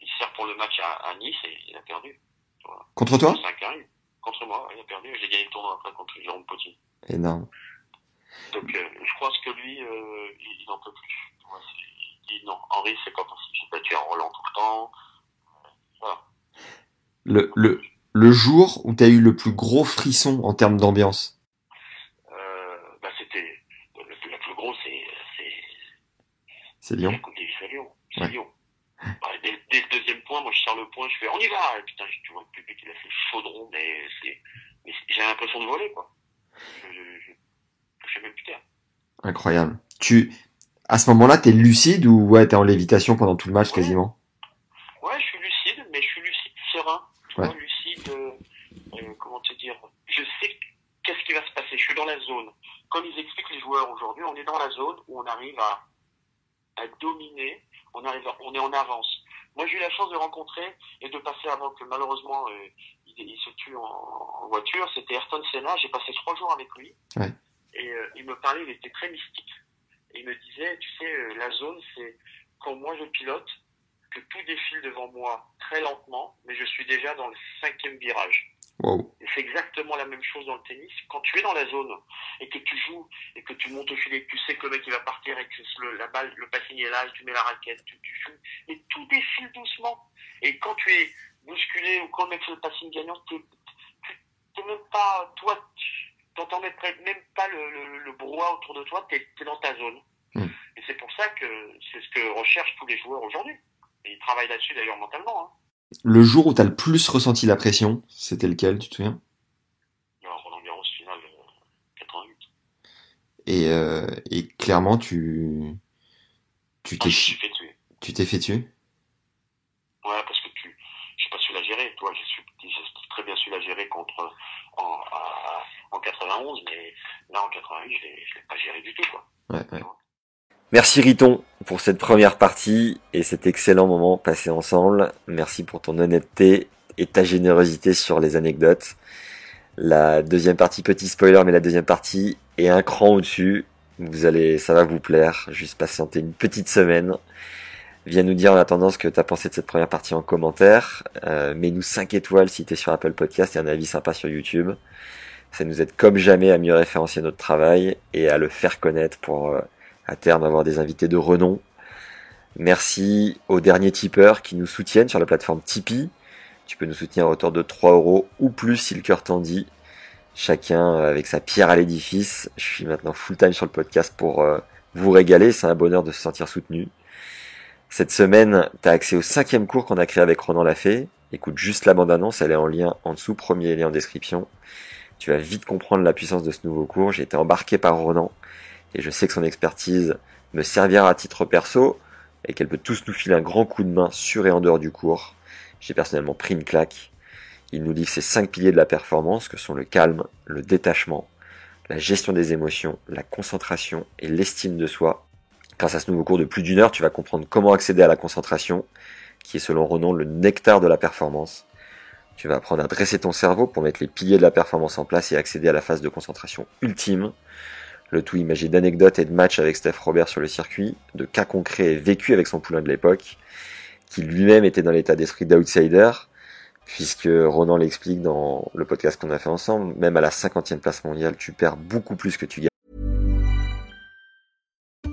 Il sert pour le match à, à Nice et il a perdu. contre toi 5-1, contre moi, il a perdu. J'ai gagné le tournoi après contre Jérôme Potier. Énorme. Donc, euh, je pense que lui, euh, il, il en peut plus. Il dit non, Henri, c'est pas possible. J'ai battu un Roland tout le temps. Voilà. Le le le jour où t'as eu le plus gros frisson en termes d'ambiance. Euh, bah, c'était. Le, le plus gros, c'est. c'est la Lyon. Coupe Davis à Lyon. C'est Ouais. Lyon. Bah, dès, dès le deuxième point, moi, je sors le point, je fais on y va. Et putain, tu vois, le public, il a fait chaudron, mais J'ai l'impression de voler, quoi. Je, je, je, je même plus terre. Incroyable. Tu à ce moment-là, t'es lucide ou ouais, t'es en lévitation pendant tout le match Ouais. quasiment? Ouais, je suis lucide, mais je suis lucide serein. Tu Ouais. Euh, comment te dire Je sais qu'est-ce qui va se passer. Je suis dans la zone. Comme ils expliquent les joueurs aujourd'hui, on est dans la zone où on arrive à, à dominer, on, arrive à- on est en avance. Moi, j'ai eu la chance de rencontrer et de passer avant que malheureusement euh, il, il se tue en, en voiture. C'était Ayrton Senna. J'ai passé trois jours avec lui. Ouais. Et euh, il me parlait, il était très mystique. Et il me disait, tu sais, euh, la zone, c'est quand moi je pilote, que tout défile devant moi très lentement, mais je suis déjà dans le cinquième virage. Wow. Et c'est exactement la même chose dans le tennis. Quand tu es dans la zone et que tu joues et que tu montes au filet, que tu sais que le mec il va partir et que le, la balle, le passing est là, tu mets la raquette, tu, tu joues, et tout défile doucement. Et quand tu es bousculé ou quand le mec fait le passing gagnant, tu t'es même pas, toi, tu t'entends même, pas- même pas le, le, le brouhaha autour de toi, t'es, t'es dans ta zone. Mm. Et c'est pour ça que c'est ce que recherchent tous les joueurs aujourd'hui. Et ils travaillent là-dessus d'ailleurs mentalement. Hein. Le jour où t'as le plus ressenti la pression, c'était lequel, tu te souviens? Il un Roland Garros final euh, 88. et, euh, et clairement, tu tu Ah, t'es fait tuer. tu t'es fait tuer? Ouais, parce que tu, j'ai pas su la gérer. Toi, j'ai su, très bien su la gérer contre en, en 91, mais là en 88, je l'ai, je l'ai pas géré du tout, quoi. Ouais, ouais. Merci Riton pour cette première partie et cet excellent moment passé ensemble. Merci pour ton honnêteté et ta générosité sur les anecdotes. La deuxième partie, petit spoiler, mais la deuxième partie est un cran au-dessus. Vous allez, ça va vous plaire. Juste patienter une petite semaine. Viens nous dire en attendant ce que t'as pensé de cette première partie en commentaire. Euh, Mets-nous 5 étoiles si t'es sur Apple Podcast et un avis sympa sur YouTube. Ça nous aide comme jamais à mieux référencier notre travail et à le faire connaître pour euh, à terme avoir des invités de renom. Merci aux derniers tipeurs qui nous soutiennent sur la plateforme Tipeee. Tu peux nous soutenir à hauteur de 3 euros ou plus si le cœur t'en dit. Chacun euh, avec sa pierre à l'édifice. Je suis maintenant full time sur le podcast pour euh, vous régaler. C'est un bonheur de se sentir soutenu. Cette semaine, tu as accès au cinquième cours qu'on a créé avec Ronan Lafay. Écoute juste la bande-annonce, elle est en lien en dessous, premier lien en description. Tu vas vite comprendre la puissance de ce nouveau cours. J'ai été embarqué par Ronan et je sais que son expertise me servira à titre perso et qu'elle peut tous nous filer un grand coup de main sur et en dehors du cours. J'ai personnellement pris une claque. Il nous livre ces cinq piliers de la performance que sont le calme, le détachement, la gestion des émotions, la concentration et l'estime de soi. Grâce à ce nouveau cours de plus d'une heure, tu vas comprendre comment accéder à la concentration, qui est selon Renan le nectar de la performance. Tu vas apprendre à dresser ton cerveau pour mettre les piliers de la performance en place et accéder à la phase de concentration ultime. Le tout imagé d'anecdotes et de matchs avec Steph Robert sur le circuit, de cas concrets et vécus avec son poulain de l'époque, qui lui-même était dans l'état d'esprit d'outsider, puisque Ronan l'explique dans le podcast qu'on a fait ensemble, même à la 50e place mondiale, tu perds beaucoup plus que tu gagnes.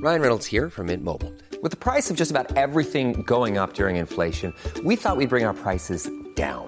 Ryan Reynolds here from Mint Mobile. With the price of just about everything going up during inflation, we thought we'd bring our prices down.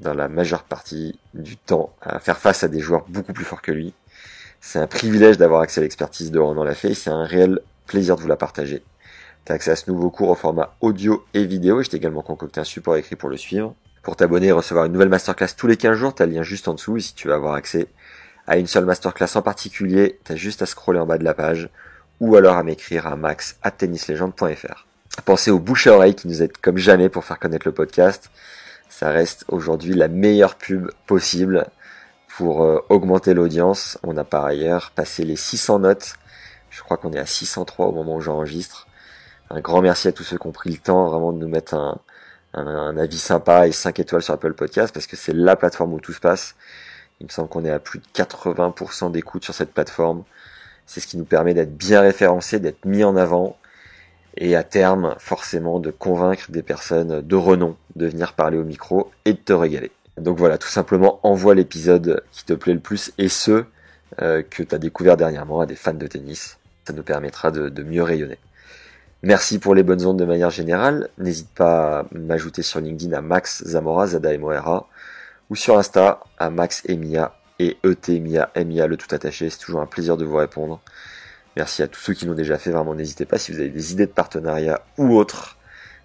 dans la majeure partie du temps à faire face à des joueurs beaucoup plus forts que lui. C'est un privilège d'avoir accès à l'expertise de Ronan Lafay, c'est un réel plaisir de vous la partager. Tu as accès à ce nouveau cours au format audio et vidéo et je t'ai également concocté un support écrit pour le suivre. Pour t'abonner et recevoir une nouvelle masterclass tous les 15 jours, tu as le lien juste en dessous et si tu veux avoir accès à une seule masterclass en particulier, tu as juste à scroller en bas de la page ou alors à m'écrire à max at tennislegende.fr. Pensez aux bouche à oreille qui nous aident comme jamais pour faire connaître le podcast. Ça reste aujourd'hui la meilleure pub possible pour euh, augmenter l'audience. On a par ailleurs passé les 600 notes. Je crois qu'on est à 603 au moment où j'enregistre. Un grand merci à tous ceux qui ont pris le temps vraiment de nous mettre un, un, un avis sympa et 5 étoiles sur Apple Podcast parce que c'est la plateforme où tout se passe. Il me semble qu'on est à plus de 80% d'écoute sur cette plateforme. C'est ce qui nous permet d'être bien référencés, d'être mis en avant et à terme forcément de convaincre des personnes de renom de venir parler au micro et de te régaler. Donc voilà, tout simplement envoie l'épisode qui te plaît le plus et ceux euh, que tu as découvert dernièrement à des fans de tennis. Ça nous permettra de, mieux rayonner. Merci pour les bonnes ondes de manière générale. N'hésite pas à m'ajouter sur LinkedIn à Max Zamora, Zada ou sur Insta à Max Emia et ET Mia, Emia le tout attaché. C'est toujours un plaisir de vous répondre. Merci à tous ceux qui l'ont déjà fait, vraiment n'hésitez pas si vous avez des idées de partenariat ou autres.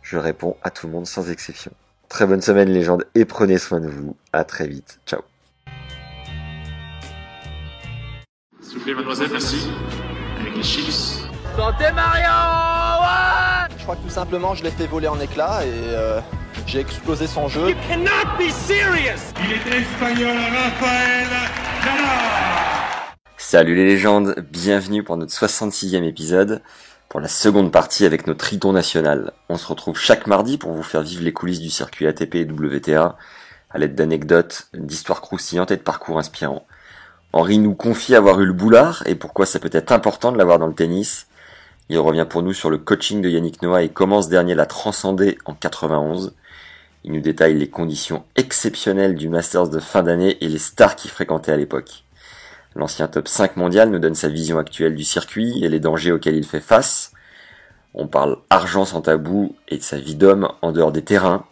Je réponds à tout le monde sans exception. Très bonne semaine légende et prenez soin de vous. À très vite. Ciao. S'il vous plaît, mademoiselle, merci. Avec les chips. Je crois que tout simplement je l'ai fait voler en éclats et euh, j'ai explosé son jeu. Salut les légendes, bienvenue pour notre 66e épisode, pour la seconde partie avec notre triton national. On se retrouve chaque mardi pour vous faire vivre les coulisses du circuit ATP et WTA, à l'aide d'anecdotes, d'histoires croustillantes et de parcours inspirants. Henri nous confie avoir eu le boulard et pourquoi ça peut être important de l'avoir dans le tennis. Il revient pour nous sur le coaching de Yannick Noah et comment ce dernier l'a transcendé en 91. Il nous détaille les conditions exceptionnelles du Masters de fin d'année et les stars qu'il fréquentait à l'époque. L'ancien top 5 mondial nous donne sa vision actuelle du circuit et les dangers auxquels il fait face. On parle argent sans tabou et de sa vie d'homme en dehors des terrains.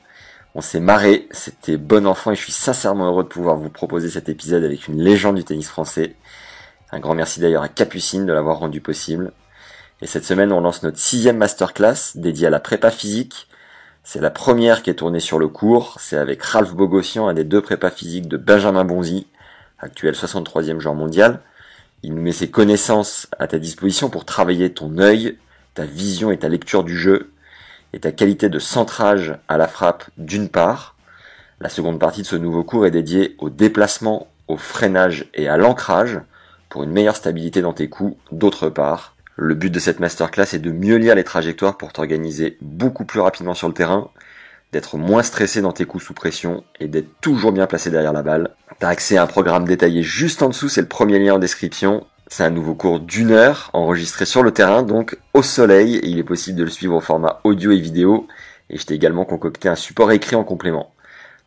On s'est marré, c'était bon enfant et je suis sincèrement heureux de pouvoir vous proposer cet épisode avec une légende du tennis français. Un grand merci d'ailleurs à Capucine de l'avoir rendu possible. Et cette semaine, on lance notre sixième masterclass dédiée à la prépa physique. C'est la première qui est tournée sur le cours. C'est avec Ralph Bogossian, un des deux prépas physiques de Benjamin Bonzi, actuel 63e joueur mondial. Il nous met ses connaissances à ta disposition pour travailler ton œil, ta vision et ta lecture du jeu, et ta qualité de centrage à la frappe d'une part. La seconde partie de ce nouveau cours est dédiée au déplacement, au freinage et à l'ancrage pour une meilleure stabilité dans tes coups d'autre part. Le but de cette masterclass est de mieux lire les trajectoires pour t'organiser beaucoup plus rapidement sur le terrain, d'être moins stressé dans tes coups sous pression et d'être toujours bien placé derrière la balle. T'as accès à un programme détaillé juste en dessous, c'est le premier lien en description. C'est un nouveau cours d'une heure enregistré sur le terrain, donc au soleil, il est possible de le suivre au format audio et vidéo. Et je t'ai également concocté un support écrit en complément.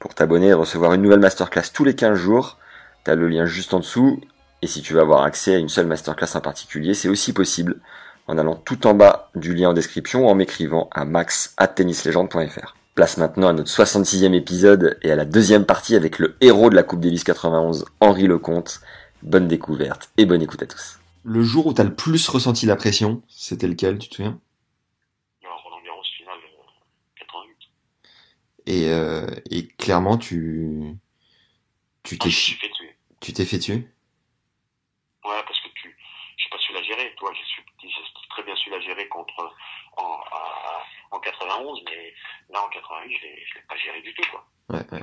Pour t'abonner et recevoir une nouvelle masterclass tous les 15 jours, t'as le lien juste en dessous. Et si tu veux avoir accès à une seule masterclass en particulier, c'est aussi possible en allant tout en bas du lien en description ou en m'écrivant à max@tennislegende.fr. Place maintenant à notre 66e épisode et à la deuxième partie avec le héros de la Coupe Davis 91, Henri Lecomte. Bonne découverte et bonne écoute à tous. Le jour où t'as le plus ressenti la pression, c'était lequel, tu te souviens? Alors, Roland Garros finale euh, 88. et, euh, et clairement, tu tu Ah, t'es chi- fait tuer. tu t'es fait tuer? Ouais, parce que tu, j'ai pas su la gérer. Toi, j'ai su, j'ai très bien su la gérer contre en, à- en 91, mais là en 88, je je l'ai pas géré du tout, quoi. Ouais, ouais.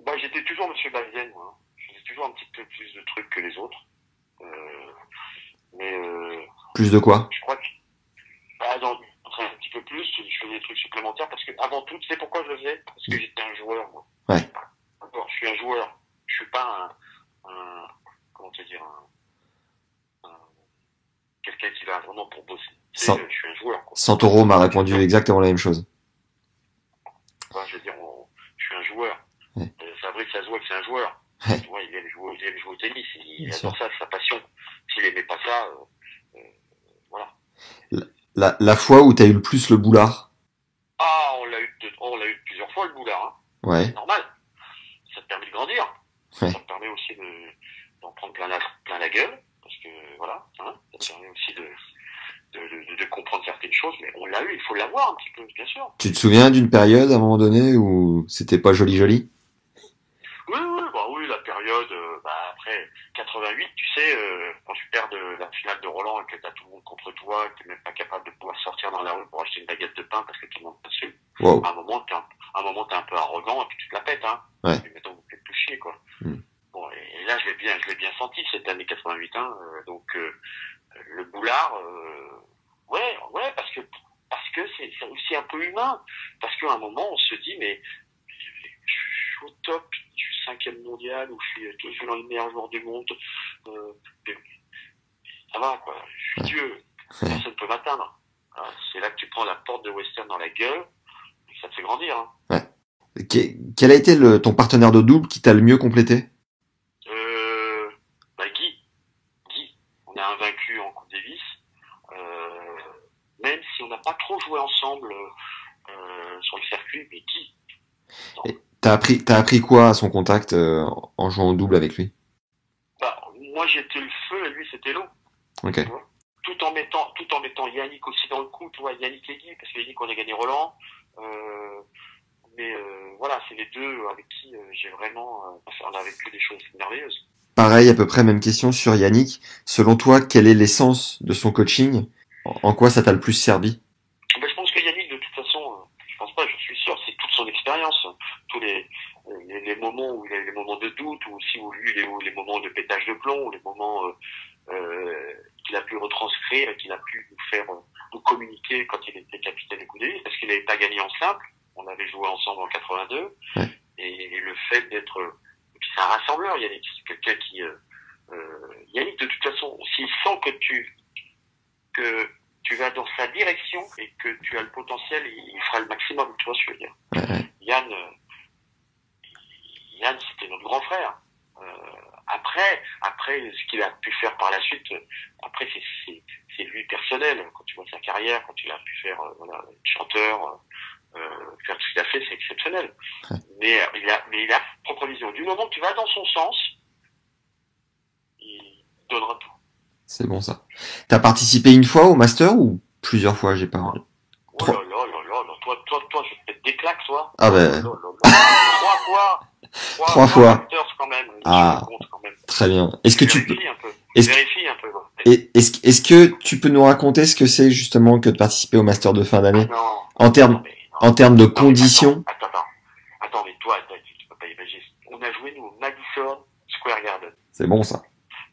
Bah, j'étais toujours Monsieur Balzen, moi. Je faisais toujours un petit peu plus de trucs que les autres. Euh, mais euh, Plus de quoi? je crois que bah, dans, un petit peu plus, je faisais des trucs supplémentaires parce que avant tout, tu sais pourquoi je le faisais? Parce que j'étais un joueur, moi. Ouais. D'accord, je suis un joueur. Je suis pas un, un comment te dire, un, un- quelqu'un qui va vraiment pour bosser. Tu Sans- Je suis un joueur. Quoi. Santoro m'a répondu exactement la même chose. Enfin, je veux dire, on- je suis un joueur. Ouais. Euh, Fabrice, ça se voit que c'est un joueur. Ouais. Tu vois, il aime jouer, il aime jouer au tennis. Il adore ça, sa passion. S'il aimait pas ça, euh, euh, voilà. La, la fois où t'as eu le plus le boulard? Ah, on l'a eu, de- on l'a eu plusieurs fois le boulard. Hein. Ouais. C'est normal. Ça te permet de grandir. Ouais. Ça te permet aussi de, d'en prendre plein la, plein la gueule. Parce que, voilà, hein, ça te permet aussi de, de, de, de comprendre certaines choses. Mais on l'a eu, il faut l'avoir un petit peu, bien sûr. Tu te souviens d'une période à un moment donné où c'était pas joli joli? Oui, oui, bah oui, la période, euh, bah après 88, tu sais, euh, quand tu perds de la finale de Roland et que t'as tout le monde contre toi, que t'es même pas capable de pouvoir sortir dans la rue pour acheter une baguette de pain parce que tout le monde t'a dessus, Wow. à un moment, t'es un, moment, t'es un peu arrogant et puis tu te la pètes, hein. Ouais. Mais mettons, vous faites tout chier, quoi. Hmm. Bon, et, et là, je l'ai bien, je l'ai bien senti cette année 88, hein, euh, donc, euh, le boulard, euh, ouais, ouais, parce que, parce que c'est aussi un peu humain. Parce qu'à un moment, on se dit, mais, je suis au top, je suis cinquième mondial, ou je suis toujours dans les meilleurs joueurs du monde, euh, mais ça va, quoi, je suis Dieu, personne ne peut m'atteindre. C'est là que tu prends la porte de Western dans la gueule, et ça te fait grandir, hein. Que- Quel a été le, ton partenaire de double qui t'a le mieux complété Euh, bah Guy, Guy, on a invaincu en Coupe Davis, euh, même si on n'a pas trop joué ensemble euh, sur le circuit, mais Guy, T'as appris, t'as appris quoi à son contact euh, en jouant au double avec lui? Bah, moi j'étais le feu et lui c'était l'eau. Ok. Tout en mettant, tout en mettant Yannick aussi dans le coup, tu vois, Yannick et Guy, parce que Yannick on a gagné Roland. Euh, mais euh, voilà, c'est les deux avec qui euh, j'ai vraiment, euh, on a vécu des choses merveilleuses. Pareil, à peu près même question sur Yannick. Selon toi, quel est l'essence de son coaching? En quoi ça t'a le plus servi? Ben, je pense que Yannick, de toute façon, euh, je pense pas, je suis sûr, c'est toute son expérience, tous les, les, les moments où il a eu les moments de doute, ou aussi où lui, les, les moments de pétage de plomb, ou les moments euh, euh, qu'il a pu retranscrire, qu'il a pu nous faire euh, nous communiquer quand il était capitaine des Coups parce qu'il n'avait pas gagné en simple, on avait joué ensemble en 82, Ouais. et, et le fait d'être, et puis c'est un rassembleur, Yannick, c'est quelqu'un qui, euh, Yannick, de toute façon, s'il sent que tu, que tu vas dans sa direction et que tu as le potentiel, il, fera le maximum, tu vois ce que je veux dire. Ouais. Yann, euh, Yann, c'était notre grand frère. Euh, après, après, ce qu'il a pu faire par la suite, euh, après, c'est, c'est, c'est lui personnel. Quand tu vois sa carrière, quand il a pu faire, euh, voilà, chanteur, euh, faire tout ce qu'il a fait, c'est exceptionnel. Mais euh, il a, mais il a sa propre vision. Du moment que tu vas dans son sens, il donnera tout. C'est bon ça. T'as participé une fois au master ou plusieurs fois J'ai pas. Oh Trois. là là là là toi, toi, toi, je vais te des claques, toi. Ah ben. Trois fois. Trois fois. Masters, quand même. Ah. Quand même. Très bien. Est-ce que tu peux Vérifie un peu. est-ce est-ce est-ce que tu peux nous raconter ce que c'est justement que de participer au master de fin d'année? Non. En termes en termes de Non, conditions? Attends, attends, attends. Mais toi, tu peux pas imaginer. On a joué, nous, au Madison Square Garden. C'est bon ça.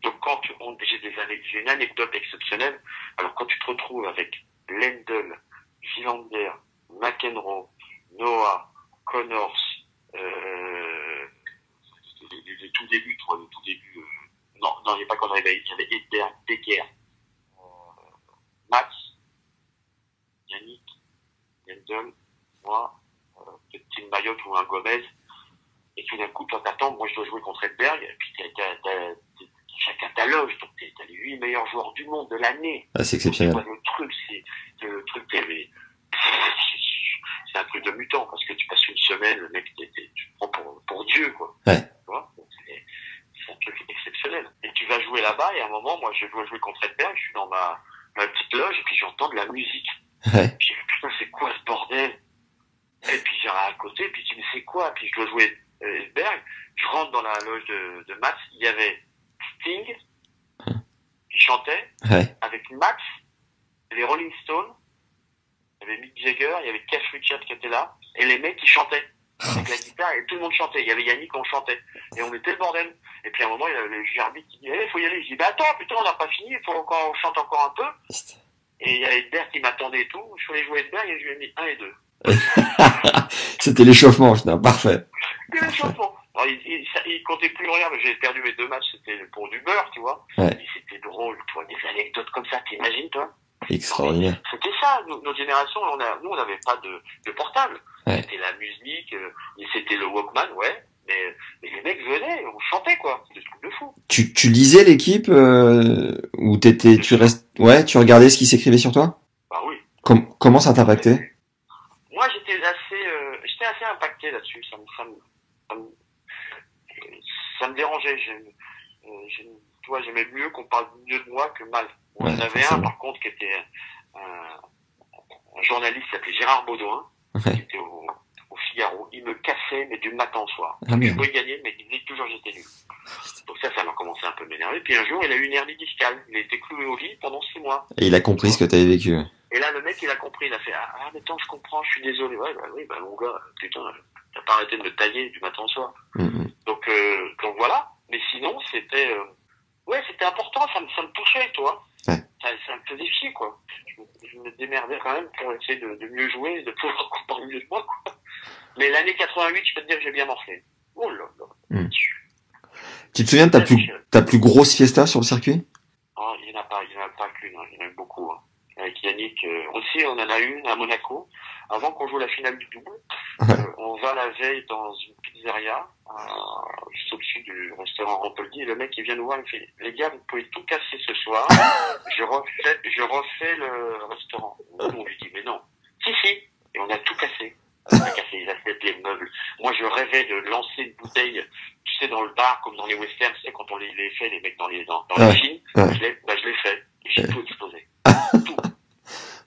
Donc, quand tu- on- j'ai des années, j'ai une anecdote exceptionnelle. Alors, quand tu te retrouves avec Lendl, Villander, McEnroe, Noah, Connors, euh, les, tout débuts, toi, les tout débuts, euh, non, non, il n'y a pas Conor, il y avait il y avait Edberg, Becker, euh, Max, Yannick, Lendl, moi, euh, peut-être Tim Mayotte ou un Gomez, et tout d'un coup, toi t'attends, moi je dois jouer contre Edberg, et puis t'as, t'as, t'as- t'as- chacun ta loge, donc t'as les huit meilleurs joueurs du monde de l'année. Ah, c'est exceptionnel. le truc, c'est le truc, mais- c'est un truc de mutant, parce que tu passes une semaine, le mec, tu te prends pour, pour Dieu, quoi. Ouais. Tu c'est un truc exceptionnel. Et tu vas jouer là-bas, et à un moment moi, je dois jouer contre Edberg, je suis dans ma, ma petite loge, et puis j'entends de la musique. Ouais. Puis, putain, c'est quoi ce bordel? Et puis j'ai à côté, puis je dis, mais c'est quoi? Puis je dois jouer euh, Edberg. Je rentre dans la loge de, de Max, il y avait Sting, qui chantait, Ouais. avec Max, les Rolling Stones, il y avait Mick Jagger, il y avait Cash Richards qui était là, et les mecs qui chantaient avec la guitare, et tout le monde chantait. Il y avait Yannick, on chantait. Et on était le bordel. Et puis à un moment, il y avait le Gerbi qui dit, il faut y aller. Je dis, bah attends, putain, on n'a pas fini, il faut encore, on chante encore un peu. Et il y avait Edberg qui m'attendait et tout. Je suis allé jouer Edberg et je lui ai mis un et deux. C'était l'échauffement, putain, parfait. Que les chansons. Alors, il, il, ça- il comptait plus rien, mais j'ai perdu mes deux matchs, c'était pour du beurre, tu vois. Ouais. C'était drôle, toi, des anecdotes comme ça, t'imagines, toi? Extraordinaire. C'était ça, nous- notre génération, on a, nous on n'avait pas de, de portable. Ouais. C'était la musique, euh, c'était le Walkman, ouais. Mais, mais les mecs venaient, on chantait quoi, c'était des trucs de fou. Tu, tu lisais l'équipe euh, ou t'étais, tu restes, ouais, tu regardais ce qui s'écrivait sur toi? Bah oui. Com- Comment ça t'impactait? Moi j'étais assez, euh, j'étais assez impacté là-dessus, ça me, ça me, ça me dérangeait. J'aime- euh, j'aime- tu vois, j'aimais mieux qu'on parle mieux de moi que mal. On Ouais, en avait forcément. un par contre qui était un, un journaliste qui s'appelait Gérard Baudouin, Ouais. qui était au, au Figaro. Il me cassait, mais du matin au soir. Ah Je pouvais gagner, mais il disait toujours j'étais nul. Donc ça, ça m'a commencé un peu à m'énerver. Puis un jour, il a eu une hernie discale. Il a été cloué au lit pendant six mois. Et il a compris ce que t'avais vécu. Et là, le mec, il a compris. Il a fait Ah, ah mais attends, je comprends, je suis désolé. Ouais, bah oui, bah mon gars, putain, t'as pas arrêté de me tailler du matin au soir. Mm, mm. Donc, euh, donc voilà. Mais sinon, c'était, euh, ouais, c'était important. Ça me, ça me touchait, toi. Ouais. Ça, ça me faisait chier, quoi. Je, me- je me démerdais quand même pour essayer de, de mieux jouer, de pouvoir comparer mieux de moi, quoi. Mais l'année 88, je peux te dire que j'ai bien morflé. Oh là là. Tu te souviens de ta plus, ta plus grosse fiesta sur le circuit? Ah, il n'y en a pas, il n'y en a pas qu'une, hein. il y en a eu beaucoup. hein. Avec Yannick, euh, aussi, on en a une à Monaco. Avant qu'on joue la finale du double, Ouais. euh, on va la veille dans une pizzeria, euh, juste au-dessus du restaurant Rampoldi, et le mec, il vient nous voir, il me fait, les gars, vous pouvez tout casser ce soir, je refais, je refais le restaurant. On lui dit, mais non. Si, si. Et on a tout cassé. On a cassé les assiettes, les meubles. Moi, je rêvais de lancer une bouteille, tu sais, dans le bar, comme dans les westerns, tu sais, quand on les, les fait, les mecs dans les, dans, dans Ouais. les films. Ouais. Je l'ai, bah, je l'ai fait. J'ai tout explosé. tout.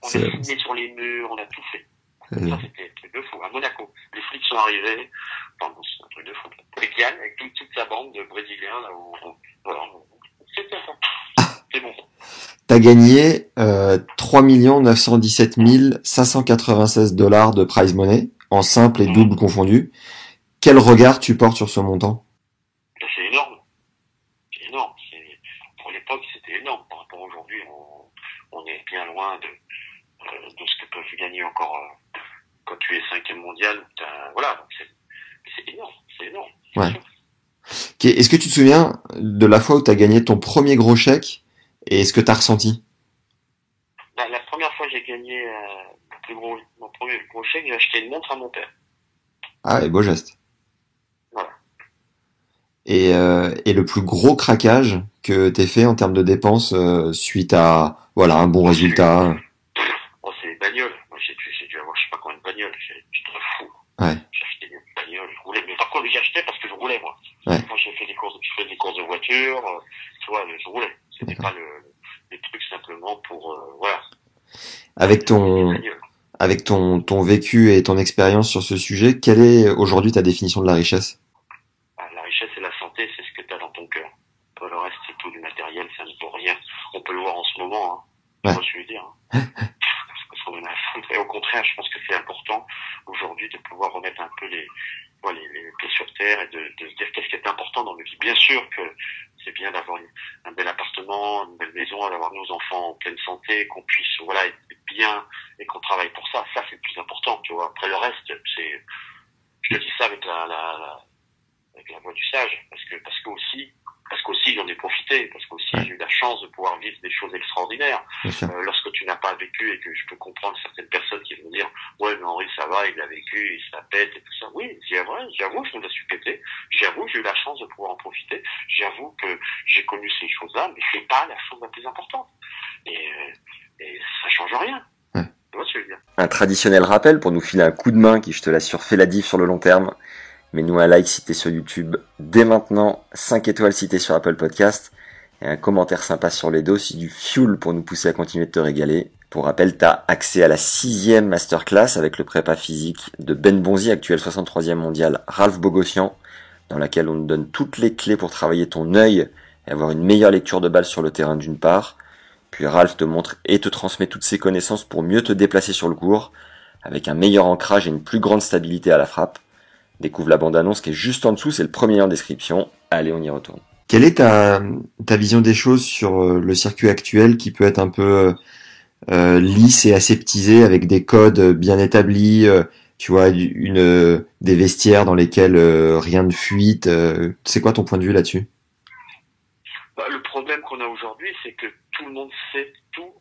On a signé sur les murs, on a tout fait. Ça, c'était un truc de fou. À Monaco, les flics sont arrivés. Enfin, bon, c'est un truc de fou. Avec Yann, avec toute, toute sa bande de Brésiliens, là, où, voilà. C'était ça. C'est bon. T'as gagné euh, 3 917 596 dollars de prize money, en simple et double confondu. Quel regard tu portes sur ce montant? Ben, C'est énorme. C'est énorme. Pour l'époque, c'était énorme. Par rapport à aujourd'hui, on, on est bien loin de, euh, de ce que peuvent gagner encore euh, quand tu es cinquième mondial. Voilà, c'est énorme. C'est énorme. Ouais. Est-ce que tu te souviens de la fois où t'as gagné ton premier gros chèque et ce que t'as ressenti? La, la première fois que j'ai gagné euh, mon, plus gros, mon premier gros chèque, j'ai acheté une montre à mon père. Ah, et beau geste. Voilà. Et, euh, et le plus gros craquage que t'aies fait en termes de dépenses euh, suite à voilà un bon résultat? Oh, c'est les bagnoles. Moi, j'ai dû, j'ai dû avoir, je sais pas combien de bagnoles. J'ai- J'étais fou. Ouais. Acheté des bagnoles, je roulais. Mais par contre, acheté parce que je roulais, moi. Ouais. Moi, j'ai fait des courses, je fais des courses de voiture, euh, tu vois, je roulais. C'était pas le, les trucs simplement pour, euh, voilà. Avec Des ton avec ton ton vécu et ton expérience sur ce sujet, quelle est aujourd'hui ta définition de la richesse? Ah, La richesse et la santé, c'est ce que tu as dans ton cœur. Le reste, c'est tout du matériel, ça ne vaut rien. On peut le voir en ce moment, hein. Ouais. Tu vois ce que je veux dire, hein. Parce qu'on en a à foutre. Et au contraire, je pense que c'est important aujourd'hui de pouvoir remettre un peu les, pieds sur terre et de, se dire qu'est-ce qui est important dans notre vie. Bien sûr que c'est bien d'avoir un bel appartement, une belle maison, d'avoir nos enfants en pleine santé, qu'on puisse voilà être bien et qu'on travaille pour ça. Ça, c'est le plus important. Après le reste, c'est, je te dis ça avec la avec la voix du sage, parce que parce que aussi parce qu'aussi j'en ai profité, parce qu'aussi Ouais. j'ai eu la chance de pouvoir vivre des choses extraordinaires. Euh, lorsque tu n'as pas vécu et que je peux comprendre certaines personnes qui vont dire ouais mais Henri ça va, il a vécu, il se la pète et tout ça. Oui, j'avoue, j'avoue, je me la suis pété. J'avoue, j'ai eu la chance de pouvoir en profiter. J'avoue que j'ai connu ces choses-là, mais c'est pas la chose la plus importante. Et, euh, et ça change rien. Ouais. Tu vois ce que je veux dire? Un traditionnel rappel pour nous filer un coup de main qui, je te l'assure, fait la diff sur le long terme. Mets-nous un like si t'es sur YouTube dès maintenant, 5 étoiles si t'es sur Apple Podcast, et un commentaire sympa sur les dos, c'est du fuel pour nous pousser à continuer de te régaler. Pour rappel, t'as accès à la sixième masterclass avec le prépa physique de Ben Bonzi, actuel 63e mondial, Ralph Bogossian, dans laquelle on te donne toutes les clés pour travailler ton œil et avoir une meilleure lecture de balle sur le terrain d'une part. Puis Ralph te montre et te transmet toutes ses connaissances pour mieux te déplacer sur le court, avec un meilleur ancrage et une plus grande stabilité à la frappe. Découvre la bande-annonce qui est juste en dessous, c'est le premier en description. Allez, on y retourne. Quelle est ta, ta vision des choses sur euh, le circuit actuel qui peut être un peu euh, lisse et aseptisé avec des codes bien établis, euh, tu vois, une, euh, des vestiaires dans lesquels euh, rien ne fuite. euh, c'est quoi ton point de vue là-dessus? Bah, le problème qu'on a aujourd'hui, c'est que tout le monde sait tout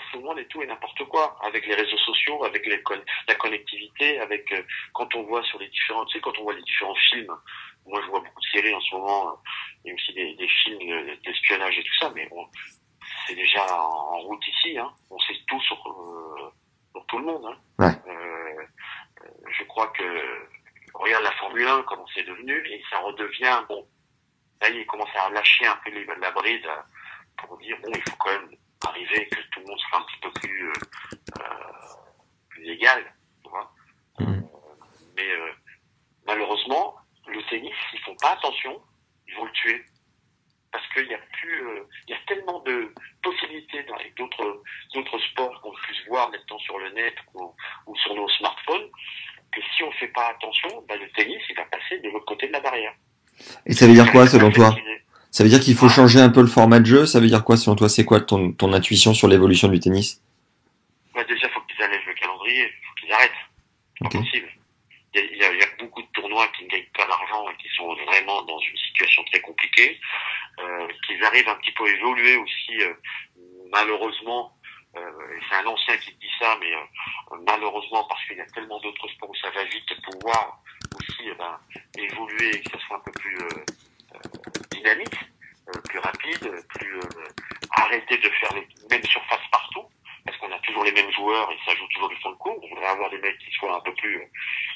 sur tout le monde et tout et n'importe quoi, avec les réseaux sociaux, avec les con- la connectivité, avec euh, quand on voit sur les différents, tu sais, quand on voit les différents films. Moi, je vois beaucoup de séries en ce moment, euh, et aussi des, des films d'espionnage et tout ça, mais on- c'est déjà en, en route ici. Hein. On sait tout sur, euh, tout le monde. Hein. Ouais. Euh, je crois que regarde la Formule 1 comment c'est devenu et ça redevient bon. Là, il commence à lâcher un peu les- la bride pour dire bon, il faut quand même arriver que tout le monde soit un petit peu plus euh, euh, plus égal, tu vois. Mhm. Mais euh, malheureusement, le tennis, ils font pas attention, ils vont le tuer parce qu'il y a plus, euh, il y a tellement de possibilités dans d'autres d'autres sports qu'on puisse voir maintenant sur le net ou, ou sur nos smartphones que si on fait pas attention, bah, le tennis il va passer de l'autre côté de la barrière. Et ça veut dire quoi selon toi. Ça veut dire qu'il faut changer un peu le format de jeu Ça veut dire quoi selon toi C'est quoi ton, ton intuition sur l'évolution du tennis? Bah, déjà, faut qu'ils allègent le calendrier, faut qu'ils arrêtent. C'est pas possible. Il y, a, il y a- il y a beaucoup de tournois qui ne gagnent pas d'argent et qui sont vraiment dans une situation très compliquée. Euh, qu'ils arrivent un petit peu à évoluer aussi, euh, malheureusement. Euh, c'est un ancien qui dit ça, mais euh, malheureusement parce qu'il y a tellement d'autres sports où ça va vite, pouvoir aussi eh ben, évoluer et que ça soit un peu plus euh, dynamique, euh, plus rapide, plus euh, arrêter de faire les mêmes surfaces partout parce qu'on a toujours les mêmes joueurs et ça joue toujours du fond de cours. On voudrait avoir des mecs qui soient un peu plus, euh,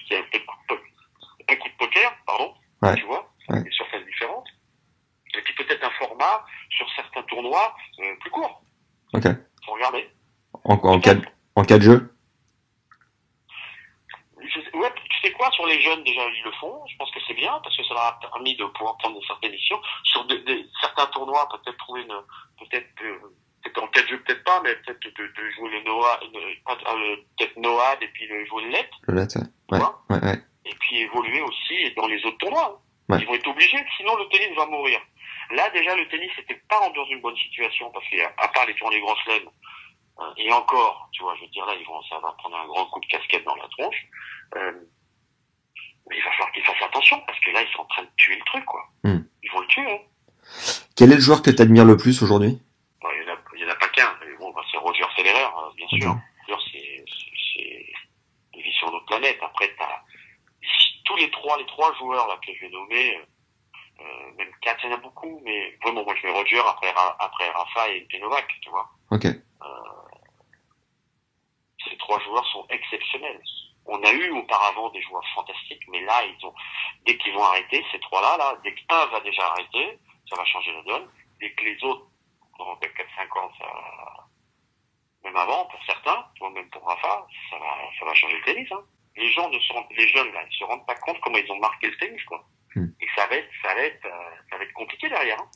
qui aient un peu de coup de, po- un coup de poker, pardon, Ouais. tu vois, Ouais. des surfaces différentes. Et puis peut-être un format sur certains tournois euh, plus court. Ok. Faut regarder. En, en, cas, en cas de jeu Je ouais, tu sais quoi, sur les jeunes, déjà, ils le font. Je pense que c'est bien, parce que ça leur a permis de pouvoir prendre une certaine mission. Sur des- des- certains tournois, peut-être trouver une, peut-être, euh, peut-être en quatre jeux, peut-être pas, mais peut-être de, de jouer le Noah, euh, euh, peut-être Noah, et puis le jouer le Let, Le net, ouais. Ouais, ouais. Et puis évoluer aussi dans les autres tournois. hein. Ils vont être obligés, sinon le tennis va mourir. Là, déjà, le tennis n'était pas dans une bonne situation, parce qu'à part les tournées Grand Chelem, euh, et encore, tu vois, je veux dire, là, ils vont, ça va prendre un grand coup de casquette dans la tronche. Euh, mais il va falloir qu'ils fassent attention, parce que là, ils sont en train de tuer le truc, quoi. Hmm. Ils vont le tuer, hein. Quel est le joueur que tu admires le plus aujourd'hui? Bon, il y en a, en pas qu'un. Bon, bah, c'est Roger Federer, euh, bien sûr. Roger, c'est, il vit sur notre planète. Après, t'as tous les trois, les trois joueurs, là, que je vais nommer, euh, euh, même quatre, il y en a beaucoup, mais vraiment, moi, je mets Roger après, après Rafa et, et Novak, tu vois. Ok. Ces trois joueurs sont exceptionnels. On a eu auparavant des joueurs fantastiques, mais là, ils ont, dès qu'ils vont arrêter, ces trois-là, là, dès qu'un va déjà arrêter, ça va changer la donne. Dès que les autres, dans 4-5 ans, ça, même avant, pour certains, vois, même pour Rafa, ça va, ça va changer le tennis, hein. Les gens ne se rendent, les jeunes, là, ils se rendent pas compte comment ils ont marqué le tennis, quoi. Hmm. Et ça va être, ça va être, euh, ça va être compliqué derrière, hein.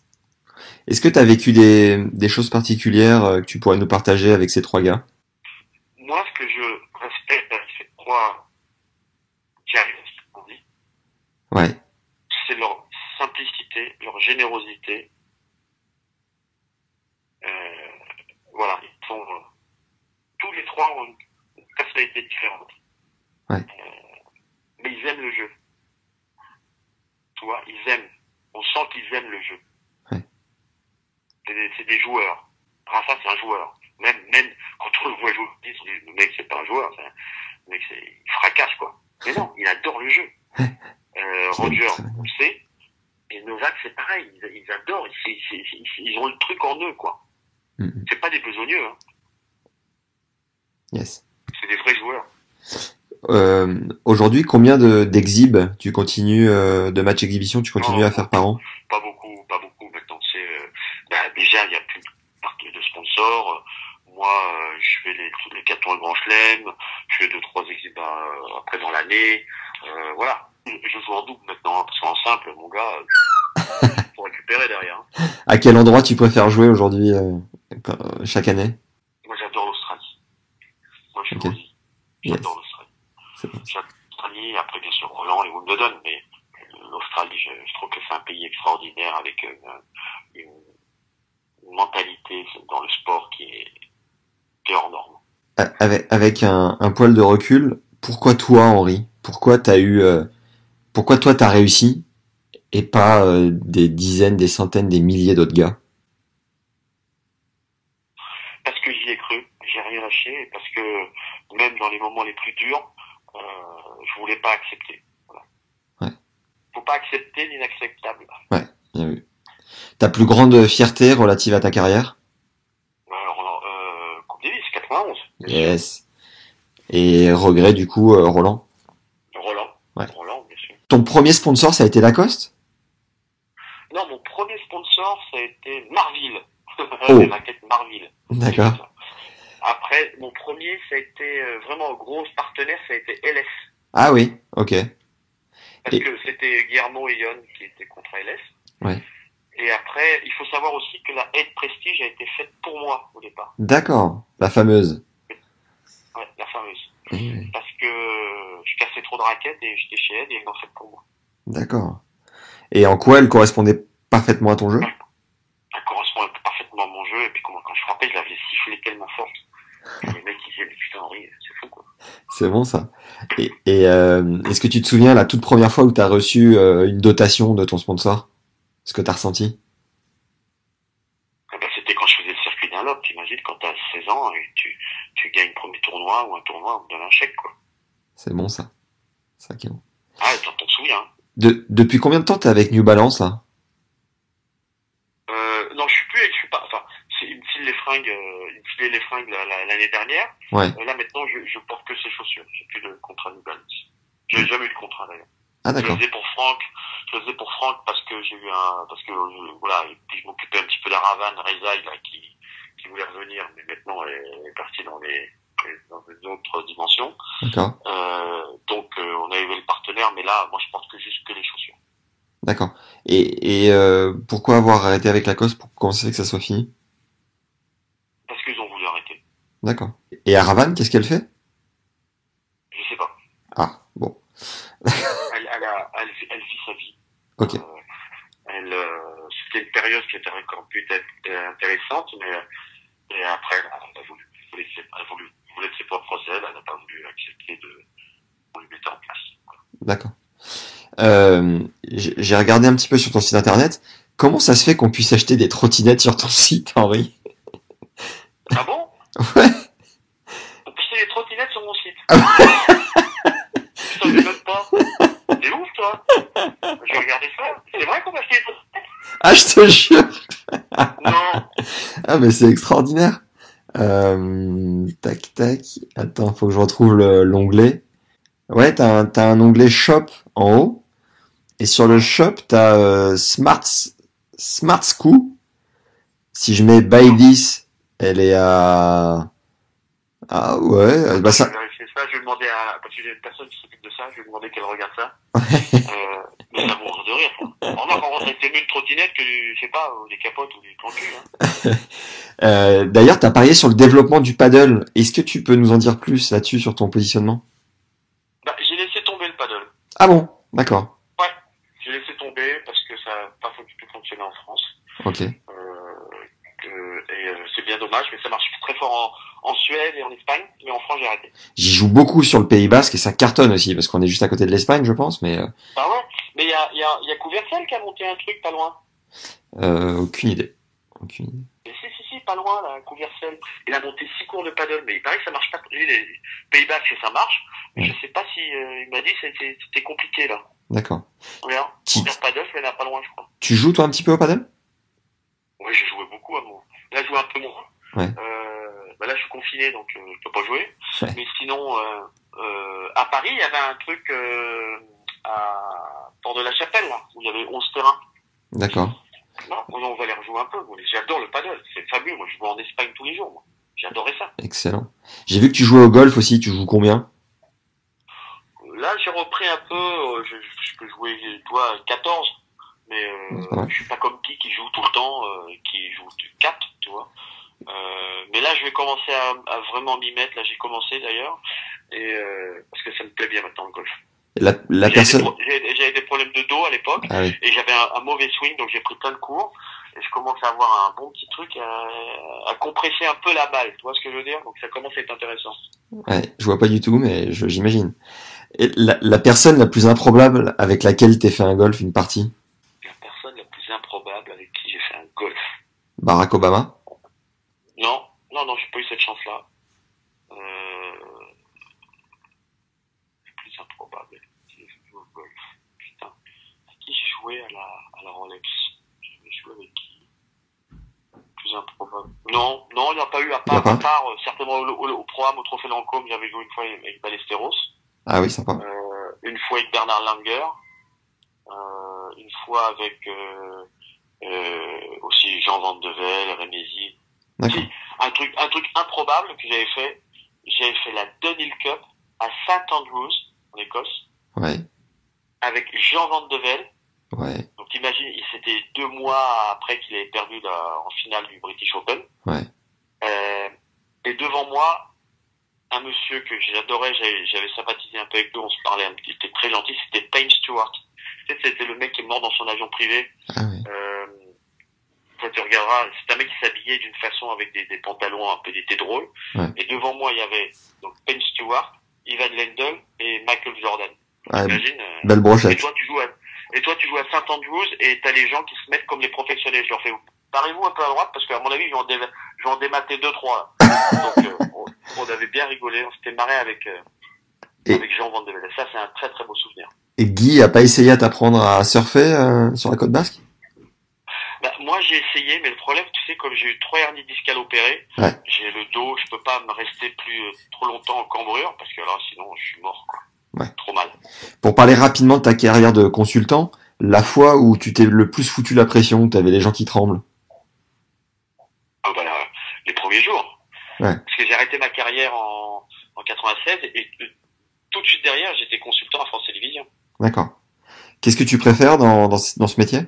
Est-ce que tu as vécu des, des choses particulières euh, que tu pourrais nous partager avec ces trois gars? Moi, ce que je respecte avec ces trois diaristes, on dit, Ouais. c'est leur simplicité, leur générosité. Euh, voilà, ils sont euh, tous les trois ont une personnalité différente. Ouais. Euh, mais ils aiment le jeu. Tu vois, ils aiment. On sent qu'ils aiment le jeu. Ouais. C'est des, c'est des joueurs. Rafa, c'est un joueur. Même, même quand on le voit jouer, on dit, le mec, c'est pas un joueur. Le mec, c'est, il fracasse, quoi. Mais non, il adore le jeu. Euh, Roger, on le sait. Et Novak, c'est pareil. Ils, ils adorent. Ils, ils- ils- ont le truc en eux, quoi. Mhm. C'est pas des besogneux, hein. Yes. C'est des vrais joueurs. Euh, aujourd'hui, combien de d'exhibes tu continues euh, de matchs exhibition tu continues Oh. à faire par an? Pas beaucoup, pas beaucoup. Maintenant, c'est, euh, ben, euh, je fais les, les quatre tours de Grand Chelem, je fais deux, trois exhibits euh, après dans l'année. Euh, voilà. Je joue en double maintenant, hein, parce qu'en simple, mon gars, faut récupérer derrière. hein. À quel endroit tu préfères jouer aujourd'hui, euh, chaque année? Moi, j'adore l'Australie. Moi, je suis J'adore Yes. l'Australie. L'Australie, après, bien sûr, Roland et Wimbledon, mais l'Australie, je, je trouve que c'est un pays extraordinaire avec une, une mentalité dans le sport qui est, qui est hors norme. Avec, avec un, un poil de recul, pourquoi toi, Henri? Pourquoi t'as eu, euh, pourquoi toi t'as réussi et pas euh, des dizaines, des centaines, des milliers d'autres gars? Parce que j'y ai cru, j'ai rien lâché, parce que même dans les moments les plus durs, euh, je voulais pas accepter. Voilà. Ouais. Faut pas accepter l'inacceptable. Bien vu. Ta plus grande fierté relative à ta carrière Alors, euh, Coupe Davis, 91. Yes. Et regret du coup, euh, Roland. Roland. Ouais. Roland, bien sûr. Ton premier sponsor, ça a été Lacoste Non, mon premier sponsor, ça a été Marville. Oh. Les Marville. D'accord. Après, mon premier, ça a été euh, vraiment gros partenaire, ça a été LS. Ah oui, ok. Parce Et- que c'était Guillermo et Yon qui étaient contre LS. Ouais. Et après, il faut savoir aussi que la aide Prestige a été faite pour moi au départ. D'accord. La fameuse. Ouais, la fameuse. Oui. Parce que je cassais trop de raquettes et j'étais chez Ed et ils l'ont faite pour moi. D'accord. Et en quoi elle correspondait parfaitement à ton jeu? Elle correspond parfaitement à mon jeu. Et puis quand je frappais, je l'avais sifflé tellement fort. Les mecs, ils disaient, putain, Henri, c'est fou, quoi. C'est bon ça. Et, et, euh, est-ce que tu te souviens la toute première fois où tu as reçu euh, une dotation de ton sponsor? Ce que tu as ressenti? Ah bah, c'était quand je faisais le circuit d'un lobe. T'imagines, quand t'as 16 ans et tu, tu gagnes premier tournoi ou un tournoi, on te donne un chèque, quoi. C'est bon ça. Ça qui est bon. Ah, t'en souviens. De, depuis combien de temps t'es avec New Balance là? Euh, non, je suis plus, je suis pas, enfin, il me file les fringues, euh, il me filait les fringues la- la- l'année dernière. Ouais. Euh, là, maintenant, je, je porte que ces chaussures. J'ai plus de contrat New Balance. J'ai jamais eu de contrat, d'ailleurs. Ah Je le faisais pour Franck, je le faisais pour Franck parce que j'ai eu un, parce que, voilà, et puis je m'occupais un petit peu d'Aravan, Rezaï, là, qui, qui voulait revenir, mais maintenant, elle est partie dans les, dans des autres dimensions. D'accord. Euh, donc, euh, on a eu le partenaire, mais là, moi, je porte que juste que les chaussures. D'accord. Et, et euh, pourquoi avoir arrêté avec Lacoste? Pour fait que ça soit fini? Parce qu'ils ont voulu arrêter. D'accord. Et Aravan, qu'est-ce qu'elle fait? Je sais pas. Ah bon. Elle, a, vit- sa vie. Ok. Euh, elle, euh, c'était une période qui était encore euh, intéressante, mais et après, elle a voulu, elle elle voulu, elle voulait de ses propres ailes, elle n'a pas voulu accepter de, qu'on lui mette en place. D'accord. Euh, j'ai regardé un petit peu sur ton site internet. Comment ça se fait qu'on puisse acheter des trottinettes sur ton site, Henri? Ah bon? Ouais. On peut acheter des trottinettes sur mon site. Ah Putain, je même pas. T'es ouf, toi ça. C'est vrai qu'on des Ah, je te jure Non. Ah, mais c'est extraordinaire euh, Tac, tac. Attends, faut que je retrouve le- l'onglet. Ouais, t'as un, t'as un onglet Shop en haut. Et sur le Shop, t'as euh, Smart, Smart Scoop. Si je mets Buy This, elle est à... Ah ouais, bah ça... ça, je vais demander à, parce que j'ai une personne qui s'occupe de ça, je vais demander qu'elle regarde ça. euh, mais ça mourir de rire, a quand même mieux une trottinette que, je sais pas, des capotes ou des plans hein. Euh, D'ailleurs, t'as parié sur le développement du paddle. Est-ce que tu peux nous en dire plus là-dessus sur ton positionnement? Bah, j'ai laissé tomber le paddle. Ah bon, d'accord. J'ai laissé tomber parce que ça n'a pas du tout fonctionné en France. Ok. Euh, et euh, c'est bien dommage, mais ça marche très fort en, en Suède et en Espagne, mais en France j'ai arrêté. J'y joue beaucoup sur le Pays Basque et ça cartonne aussi parce qu'on est juste à côté de l'Espagne, je pense, mais euh, Ah ouais Mais il y a, il y, a, y a Couvercel qui a monté un truc pas loin. euh, aucune idée. Aucune idée. Mais si, si, si, pas loin, là, Couvercel. Il a monté six cours de paddle, mais il paraît que ça marche pas. Lui, les Pays Basques, ça marche. Mais je sais pas si, euh, il m'a dit c'était c'était compliqué, là. D'accord. Qui- Couver paddle, pas loin, je crois. Tu joues toi un petit peu au paddle? Oui, j'ai joué beaucoup à mon. Là, je joue un peu moins. Ouais. Euh, bah là, je suis confiné, donc euh, je peux pas jouer. Ouais. Mais sinon, euh, euh, à Paris, il y avait un truc euh, à Port de la Chapelle, là, où il y avait 11 terrains. D'accord. Non, on va aller rejouer un peu. J'adore le paddle, c'est fabuleux. Moi, je joue en Espagne tous les jours. Moi. J'adorais ça. Excellent. J'ai vu que tu jouais au golf aussi. Tu joues combien? Là, j'ai repris un peu. Je, je peux jouer, toi, 14. Mais euh, je suis pas comme qui qui joue tout le temps, euh, qui joue 4, tu vois. Euh, mais là, je vais commencer à, à vraiment m'y mettre. Là, j'ai commencé d'ailleurs. Et euh, parce que ça me plaît bien maintenant le golf. La, la J'avais personne. des J'avais j'avais des problèmes de dos à l'époque. Ah oui. Et j'avais un, un mauvais swing, donc j'ai pris plein de cours. Et je commence à avoir un bon petit truc à, à compresser un peu la balle. Tu vois ce que je veux dire? Donc ça commence à être intéressant. Ouais, je vois pas du tout, mais je- j'imagine. Et la, la personne la plus improbable avec laquelle t'es fait un golf, une partie? La personne la plus improbable avec qui j'ai fait un golf. Barack Obama? Non, non, non, j'ai pas eu cette chance-là. Euh... Le plus improbable j'ai joué au golf. Putain. À qui j'ai joué à la, à la Rolex? J'ai joué avec qui? Plus improbable. Non, non, il n'y a pas eu, à part, à part euh, certainement au, au, au programme, au Trophée Lancôme, j'avais joué une fois avec Ballesteros, Ah oui, sympa. euh, une fois avec Bernard Langer, euh, une fois avec euh, euh, aussi Jean Van de Vel, Rémézy. Un truc, un truc improbable que j'avais fait. J'avais fait la Dunhill Cup à St Andrews, en Écosse, Ouais, avec Jean Van de Vel. ouais, Donc t'imagines, c'était deux mois après qu'il avait perdu la, en finale du British Open. ouais. Euh, et devant moi, un monsieur que j'adorais, j'avais, sympathisé un peu avec lui, on se parlait, un petit- il était très gentil, c'était Payne Stewart. C'était le mec qui est mort dans son avion privé. Ah ouais. Euh, toi, tu regarderas, c'est un mec qui s'habillait d'une façon avec des, des pantalons un peu d'été drôle. Ouais. Et devant moi, il y avait donc Penn Stewart, Ivan Lendl et Michael Jordan. T'imagines euh, belle Et brochette. toi, tu joues à, et toi, tu joues à Saint Andrews et t'as les gens qui se mettent comme les professionnels. Je leur fais, parez-vous un peu à droite parce qu'à mon avis, je vais en, dé- je vais en démater deux, trois. Donc, euh, on, on avait bien rigolé, on s'était marré avec, euh, Et- avec Jean Van de. Ça, c'est un très très beau souvenir. Et Guy a pas essayé à t'apprendre à surfer euh, sur la côte basque? Bah, moi, j'ai essayé, mais le problème, tu sais, comme j'ai eu trois hernies discales opérées, Ouais. j'ai le dos, je peux pas me rester plus euh, trop longtemps en cambrure parce que là, sinon, je suis mort, quoi. Ouais. Trop mal. Pour parler rapidement de ta carrière de consultant, la fois où tu t'es le plus foutu la pression, où t'avais les gens qui tremblent. Ah, bah, les premiers jours. Ouais. Parce que j'ai arrêté ma carrière en, en 96 et euh, tout de suite derrière, j'étais consultant à France Télévisions. D'accord. Qu'est-ce que tu préfères dans, dans ce métier?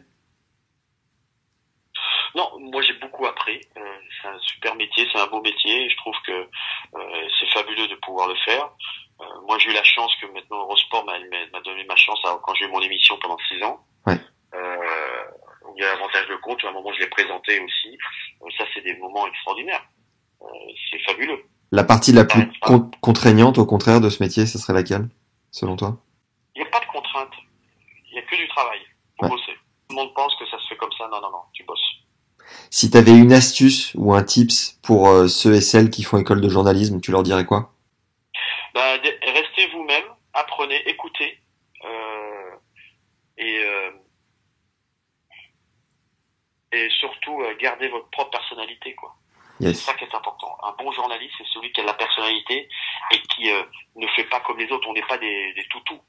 Non, moi j'ai beaucoup appris. Euh, c'est un super métier, c'est un beau métier. et Je trouve que euh, c'est fabuleux de pouvoir le faire. Euh, moi j'ai eu la chance que maintenant Eurosport m'a donné ma chance quand j'ai eu mon émission pendant six ans. Ouais. Euh, il y a l'avantage de compte. À un moment je l'ai présenté aussi. Ça c'est des moments extraordinaires. Euh, c'est fabuleux. La partie la plus con- contraignante, au contraire, de ce métier, ce serait laquelle, selon toi? Il n'y a pas de contrainte. Il n'y a que du travail. Faut Ouais. bosser. Tout le monde pense que ça se fait comme ça. Non, non, non. Tu bosses. Si t'avais une astuce ou un tips pour euh, ceux et celles qui font école de journalisme, tu leur dirais quoi? Bah, restez vous-même, apprenez, écoutez, euh, et euh, et surtout gardez votre propre personnalité, quoi. C'est Yes. ça qui est important. Un bon journaliste, c'est celui qui a de la personnalité et qui ne fait pas comme les autres. On n'est pas des, des toutous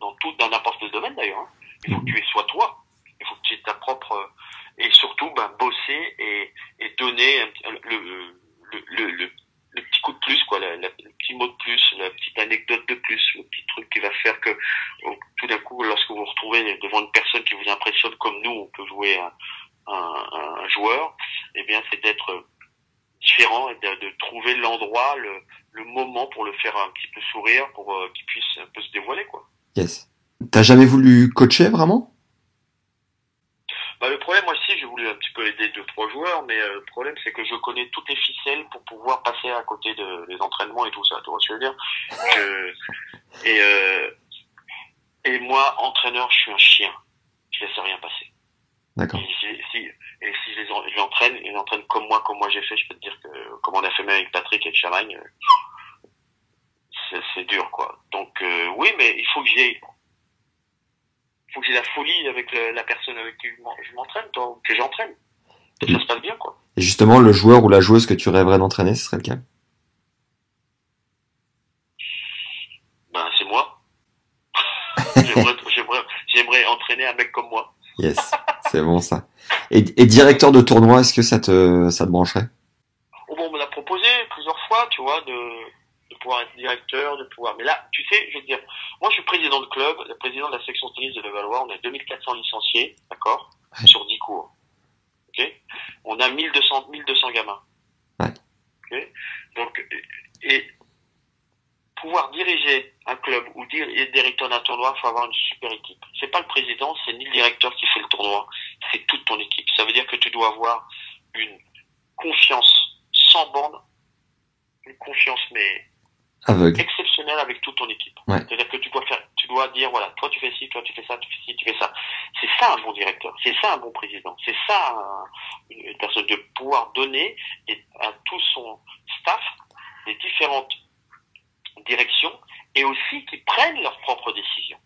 dans tout, dans n'importe quel domaine d'ailleurs. hein. Il faut que tu aies sois toi. Il faut que tu aies ta propre et surtout ben, bosser et, et donner le, le, le, le, petit coup de plus, quoi, la- le petit mot de plus, la petite anecdote de plus, le petit truc qui va faire que tout d'un coup, lorsque vous vous retrouvez devant une personne qui vous impressionne comme nous, on peut jouer un, un, joueur, eh bien, c'est d'être différent et de, de trouver l'endroit, le, le moment pour le faire un petit peu sourire, pour euh, qu'il puisse un peu se dévoiler, quoi. Yes. T'as jamais voulu coacher vraiment? Bah, le problème, moi aussi, j'ai voulu un petit peu aider deux, trois joueurs, mais euh, le problème, c'est que je connais toutes les ficelles pour pouvoir passer à côté de, des entraînements et tout ça, tu vois ce que je veux dire? Je- et, euh, et moi, entraîneur, je suis un chien. Je laisse rien passer. D'accord. Et si, si- et si je les, en- je les entraîne, ils entraînent comme moi, comme moi j'ai fait, je peux te dire que, comme on a fait même avec Patrick et Chamagne, euh, c'est, dur, quoi. Donc, euh, oui, mais il faut que j'ai, faut que j'ai la folie avec le- la personne avec qui je m'en- je m'entraîne, toi, que j'entraîne. Que ça se passe bien, quoi. Et justement, le joueur ou la joueuse que tu rêverais d'entraîner, ce serait lequel? Ben, c'est moi. j'aimerais, entraîner un mec comme moi. Yes, c'est bon ça. Et, et directeur de tournoi, est-ce que ça te, ça te brancherait? Oh, bon, on me l'a proposé, toi, de, de pouvoir être directeur, de pouvoir. Mais là, tu sais, je veux dire, moi, je suis président de club, le président de la section tennis de Levallois. On a 2400 licenciés, d'accord, Ouais. sur 10 cours. Ok. On a 1200, 1200 gamins. Ouais. Ok. Donc, euh, et pouvoir diriger un club ou dire être directeur d'un tournoi, il faut avoir une super équipe. C'est pas le président, c'est ni le directeur qui fait le tournoi, c'est toute ton équipe. Ça veut dire que tu dois avoir une confiance sans borne, une confiance mais Aveugle. exceptionnelle avec toute ton équipe. Ouais. C'est-à-dire que tu dois faire, tu dois dire voilà, toi tu fais ci, toi tu fais ça, tu fais ci, tu fais ça. C'est ça un bon directeur, c'est ça un bon président, c'est ça un- une personne de pouvoir donner à tout son staff les différentes directions et aussi qui prennent leurs propres décisions.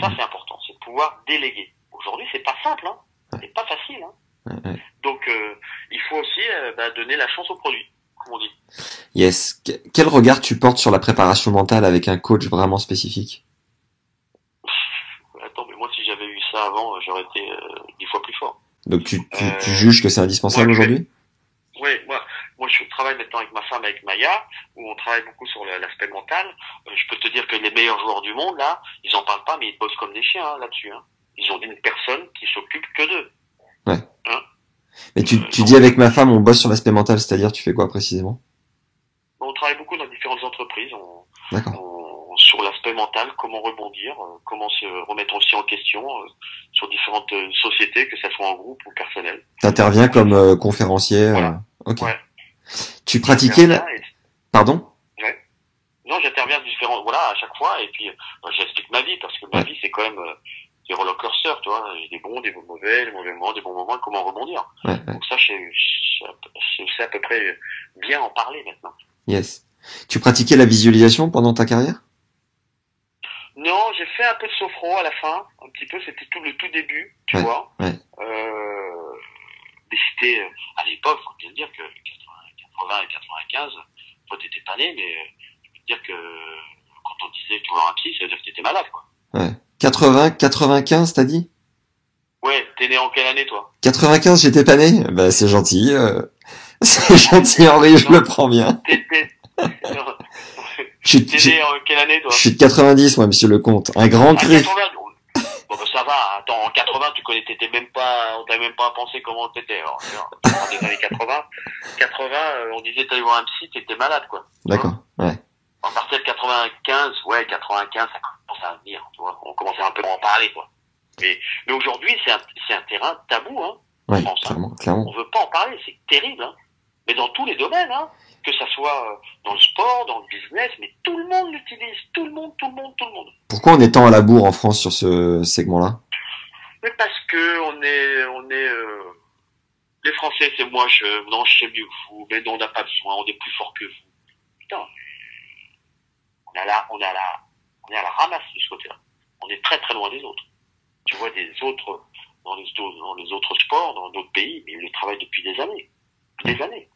Ça Mhm. c'est important, c'est de pouvoir déléguer. Aujourd'hui c'est pas simple, hein. c'est pas facile. Hein. Ouais, ouais. Donc euh, il faut aussi euh, bah, donner la chance au produit, comme on dit. Yes. Que- Quel regard tu portes sur la préparation mentale avec un coach vraiment spécifique? Attends, mais moi si j'avais eu ça avant, euh, j'aurais été euh, dix fois plus fort. Donc tu, tu, Euh, tu juges que c'est indispensable aujourd'hui? Oui, moi, moi je travaille maintenant avec ma femme, avec Maya, où on travaille beaucoup sur l'aspect mental. Euh, je peux te dire que les meilleurs joueurs du monde, là, ils en parlent pas, mais ils bossent comme des chiens hein, là-dessus. Hein. Ils ont une personne qui s'occupe que d'eux. Mais tu, Euh, tu dis avec ma femme, on bosse sur l'aspect mental, c'est-à-dire tu fais quoi précisément? On travaille beaucoup dans différentes entreprises, on, on- sur l'aspect mental, comment rebondir, euh, comment se remettre aussi en question euh, sur différentes euh, sociétés, que ce soit en groupe ou personnel. T'interviens comme euh, conférencier. euh. Ok. Ouais. Tu pratiquais la... Et- Pardon? Non, j'interviens différents, voilà, à chaque fois, et puis euh, j'explique ma vie, parce que ma Ouais. vie, c'est quand même euh, des roller coaster, tu vois, il y a des bons, des mauvais, des mauvais moments, des bons moments, et comment rebondir. Ouais, ouais. Donc ça, sais à peu près bien en parler maintenant. Yes. Tu pratiquais la visualisation pendant ta carrière? Non, j'ai fait un peu de sophro à la fin, un petit peu, c'était tout le tout début, tu Ouais, vois. ouais. Euh, mais c'était, euh, à l'époque, faut bien dire que 80, 80 et 95, toi t'étais pas né, mais euh, je peux te dire que quand on disait que tu vois un psy, ça veut dire que t'étais malade, quoi. Ouais. 80, 95, t'as dit? Ouais, t'es né en quelle année, toi? 95, j'étais pas né Bah c'est gentil. euh, C'est gentil Henri, je Non. le prends bien. T'es, né en quelle année, toi? je suis de 90, moi, monsieur le comte. Un grand cri. 80 Bon, bah, ça va, attends, en 80, tu connais, t'étais même pas, on t'avait même pas pensé comment t'étais. Alors, tu vois, dans les années 80, 80, euh, on disait t'allais voir un psy, t'étais malade, quoi. D'accord. Ouais. À partir de 95, ouais, 95, ça commence à venir, tu vois. On commençait un peu à en parler, quoi. Mais, mais aujourd'hui, c'est un, terrain tabou, hein. France, hein. clairement, clairement. On veut pas en parler, c'est terrible, hein. Mais dans tous les domaines, hein. Que ça soit euh, dans le sport, dans le business, mais tout le monde l'utilise. Tout le monde, tout le monde, tout le monde. Pourquoi on est tant à la bourre en France sur ce segment-là? Mais parce que on est, on est, euh, les Français, c'est moi, je, non, je sais mieux que vous, mais non, on n'a pas besoin, on est plus fort que vous. Putain, on est à la, on est à la, on est à la ramasse de ce côté-là. On est très très loin des autres. Tu vois des autres, dans les, autres- dans les autres sports, dans d'autres pays, mais ils le travaillent depuis des années. Des années.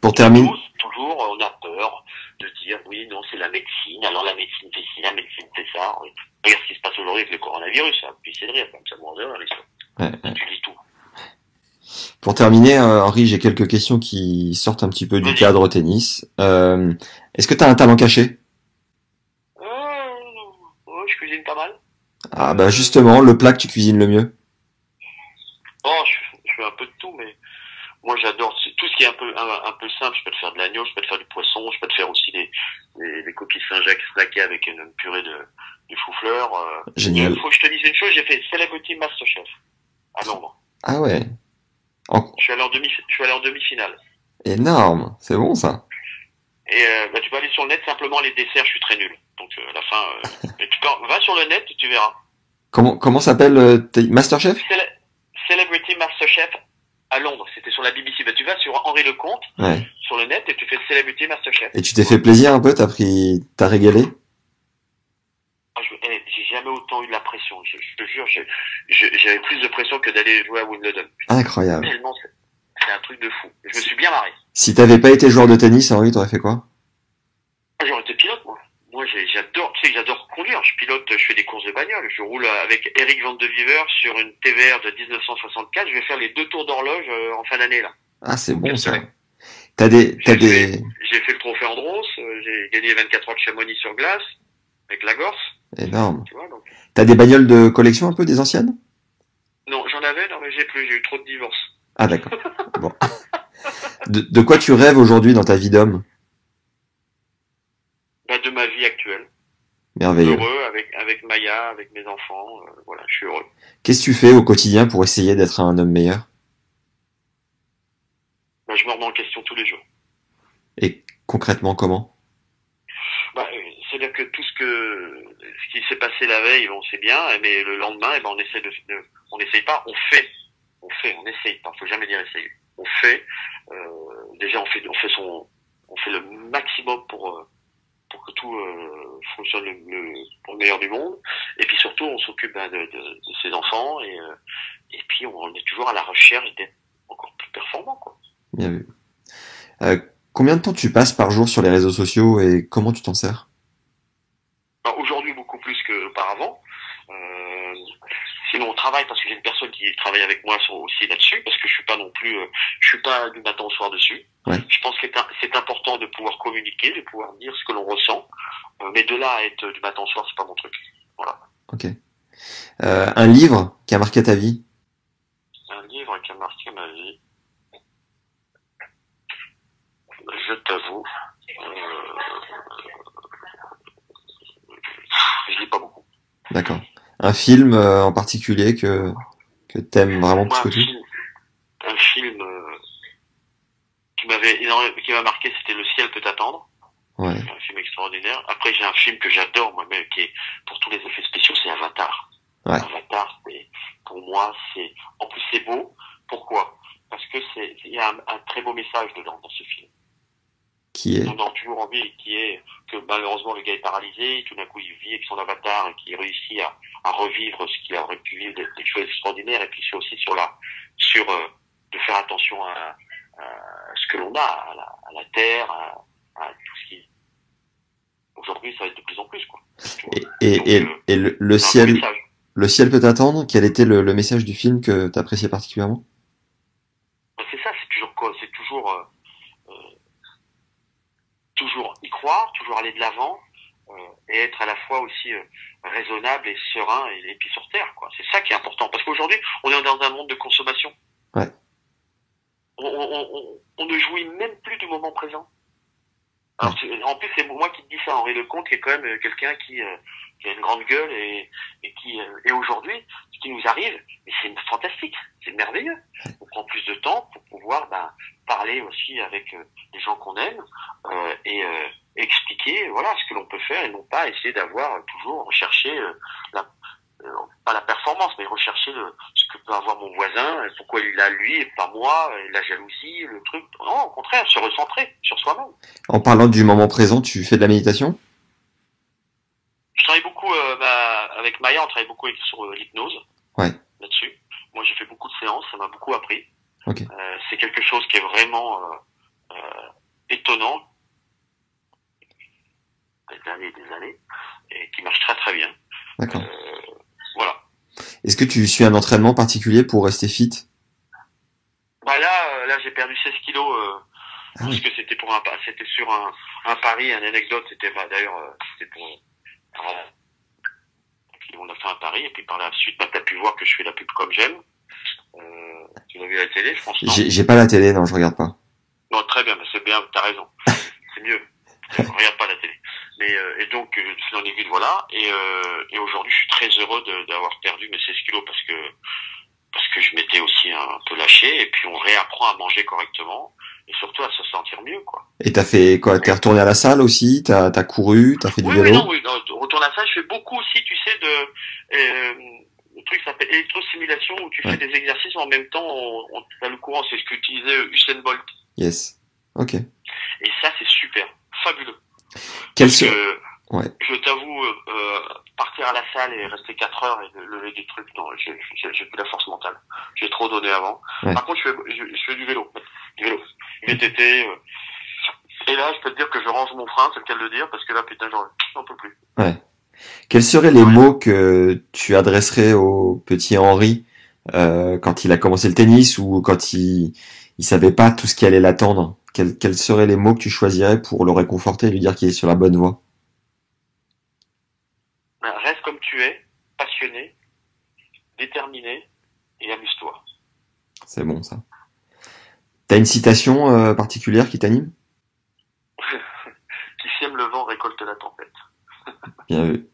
Pour terminer, toujours, on a peur de dire, oui, non, c'est la médecine, alors la médecine fait ci, la médecine fait ça. Regarde ce qui se passe aujourd'hui avec le coronavirus, ça, puis c'est de rire, comme ça, mon heure, Ouais, ouais. tu dis tout. pour terminer, euh, Henri, j'ai quelques questions qui sortent un petit peu du cadre tennis. Euh, Est-ce que t'as un talent caché? Je cuisine pas mal? Ah bah justement, le plat que tu cuisines le mieux. Oh, je, je fais un peu de tout, mais moi j'adore tout ce qui est un peu un, un peu simple. Je peux te faire de l'agneau, je peux te faire du poisson, je peux te faire aussi des, des, des coquilles Saint-Jacques snackées avec une, une purée de, de chou-fleur. Euh. Génial. Il faut que je te dise une chose, j'ai fait Celebrity Masterchef à Londres. Ah ouais. En- Je suis allé en demi, je suis allé en demi-finale. Énorme, c'est bon ça. Et euh, bah, tu peux aller sur le net, simplement les desserts, je suis très nul. Donc euh, à la fin, euh, et tu peux, va sur le net et tu verras. Comment comment s'appelle euh, Masterchef? Cele- Celebrity Masterchef à Londres, c'était sur la BBC. Bah, tu vas sur Henri Lecomte, Ouais. sur le net, et tu fais Celebrity Masterchef. Et tu t'es fait plaisir un peu, t'as pris, t'as régalé? Ah, eh, J'ai jamais autant eu de la pression. Je, je te jure, j'avais plus de pression que d'aller jouer à Wimbledon. Incroyable. Tellement, c'est un truc de fou. Je me suis bien marré. Si t'avais pas été joueur de tennis, Henri, t'aurais fait quoi? Ah, J'aurais été pilote, moi. Moi, j'adore, tu sais, j'adore conduire. Je pilote, je fais des courses de bagnole. Je roule avec Eric Van de Viver sur une TVR de 1964. Je vais faire les deux tours d'horloge euh, en fin d'année, là. Ah, c'est bon ça. T'as des, t'as J'ai des, fait, j'ai fait le trophée Andros, euh, j'ai gagné 24 heures de Chamonix sur glace avec la Gorse, énorme. tu vois. Donc... T'as des bagnoles de collection un peu des anciennes? Non, j'en avais, non mais j'ai plus, j'ai eu trop de divorces. Ah d'accord. Bon. De, de quoi tu rêves aujourd'hui dans ta vie d'homme? Bah, de ma vie actuelle. Merveilleux. Heureux avec avec Maya, avec mes enfants, euh, voilà, je suis heureux. Qu'est-ce que tu fais au quotidien pour essayer d'être un homme meilleur? Bah, je me remets en question tous les jours. Et concrètement comment? Bah, euh, c'est-à-dire que tout ce que ce qui s'est passé la veille, on sait bien, mais le lendemain, eh ben, on essaie de, de- on n'essaye pas, on fait, on fait, on essaye pas. Faut jamais dire essayer. On fait. euh, déjà, on fait, on fait son, on fait le maximum pour euh, pour que tout euh, fonctionne le, le- pour le meilleur du monde. Et puis surtout, on s'occupe ben, de, de, de ses enfants et euh, et puis on est toujours à la recherche d'être encore plus performant, quoi. Bien vu. Euh, combien de temps tu passes par jour sur les réseaux sociaux et comment tu t'en sers? Alors, Aujourd'hui, beaucoup plus qu'auparavant. Euh, sinon, on travaille parce que j'ai une personne qui travaille avec moi sur- aussi là-dessus, parce que je suis pas non plus, euh, je suis pas du matin au soir dessus. Ouais. Je pense que c'est important de pouvoir communiquer, de pouvoir dire ce que l'on ressent, Euh, mais de là à être du matin au soir, c'est pas mon truc. Voilà. Ok. Euh, un livre qui a marqué ta vie? Un livre qui a marqué ma vie. Je t'avoue, euh, je lis pas beaucoup. D'accord. Un film euh, en particulier que que t'aimes vraiment plus Moi, que un tout film, un film euh, qui m'avait énormément- qui m'a marqué, c'était Le ciel peut attendre. Ouais. Un film extraordinaire. Après, j'ai un film que j'adore, moi, mais qui est pour tous les effets spéciaux, c'est Avatar. Ouais. Avatar, c'est pour moi, c'est en plus c'est beau. Pourquoi? Parce que c'est il y a un, un très beau message dedans dans ce film. Qui est? On a toujours envie qui est que malheureusement le gars est paralysé, tout d'un coup il vit avec son avatar et qu'il réussit à, à revivre ce qu'il aurait pu vivre, des, des choses extraordinaires. Et puis c'est aussi sur la sur euh, de faire attention à, à ce que l'on a, à la, à la terre, à, à tout ce qui aujourd'hui ça va être de plus en plus quoi. et, et, euh, et le, ciel le ciel peut t'attendre Quel était le, le message du film que t'appréciais particulièrement? C'est ça, c'est toujours quoi C'est toujours euh, euh, toujours y croire, toujours aller de l'avant euh, et être à la fois aussi euh, raisonnable et serein et les pieds sur terre. quoi. C'est ça qui est important parce qu'aujourd'hui on est dans un monde de consommation. Ouais. On, on, on, on ne jouit même plus du moment présent. Alors, c'est- en plus, c'est moi qui te dis ça, Henri Lecomte, qui est quand même euh, quelqu'un qui, euh, qui a une grande gueule et, et qui euh, et aujourd'hui, ce qui nous arrive, c'est fantastique, c'est merveilleux. On prend plus de temps pour pouvoir ben, parler aussi avec euh, les gens qu'on aime euh, et euh, expliquer voilà ce que l'on peut faire et non pas essayer d'avoir toujours rechercher euh, la, pas la performance mais rechercher le, ce que peut avoir mon voisin pourquoi il a lui et pas moi et la jalousie le truc. Non au contraire se recentrer sur soi-même. En parlant du moment présent, tu fais de la méditation? Je travaille beaucoup euh, bah, avec Maya on travaille beaucoup sur euh, l'hypnose. Ouais. là-dessus. Moi j'ai fait beaucoup de séances ça m'a beaucoup appris. Ok. Euh, c'est quelque chose qui est vraiment euh, euh, étonnant. Des années et des années et qui marche très très bien. D'accord. Euh, Est-ce que tu suis un entraînement particulier pour rester fit? Bah là, euh, là j'ai perdu 16 kilos euh, Ah parce oui. que c'était pour un, c'était sur un, un pari, une anecdote. C'était bah, d'ailleurs, euh, c'était pour. voilà. Et puis on a fait un pari et puis par la suite, bah, t'as pu voir que je fais la pub comme j'aime. Euh, tu l'as vu à la télé, je pense. J'ai pas la télé, non, je regarde pas. non très bien, mais c'est bien, t'as raison. c'est mieux. Regarde pas la télé. Mais euh, et donc dans les guides, voilà. Et, euh, et aujourd'hui, je suis très heureux de- d'avoir perdu mes 16 kilos parce que parce que je m'étais aussi un peu lâché et puis on réapprend à manger correctement et surtout à se sentir mieux quoi. Et t'as fait quoi? T'es retourné à la salle aussi? T'as as couru? T'as fait du Oui, oui, vélo non, oui, non, retourne à ça, je fais beaucoup aussi, tu sais, de euh, le truc s'appelle électrosimulation où tu Ouais. fais des exercices en même temps, on, on t'as le courant, c'est ce qu'utilisait Usain Bolt. Yes. Ok. Et ça c'est super, fabuleux. Quel Parce que, Ouais. je t'avoue, euh, euh, partir à la salle et rester 4 heures et lever des trucs, non, j'ai plus la force mentale. J'ai trop donné avant. Ouais. Par contre, je fais, je, je fais du vélo. Du vélo. VTT. euh. Et là, je peux te dire que je range mon frein, c'est le cas de le dire, parce que là, putain, j'en peux plus. Quels seraient les mots que tu adresserais au petit Henri euh, quand il a commencé le tennis ou quand il il savait pas tout ce qui allait l'attendre? Quels, quels seraient les mots que tu choisirais pour le réconforter et lui dire qu'il est sur la bonne voie? Ben, Reste comme tu es, passionné, déterminé et amuse-toi. C'est bon ça. T'as une citation euh, particulière qui t'anime? Qui sème le vent récolte la tempête. Bien vu.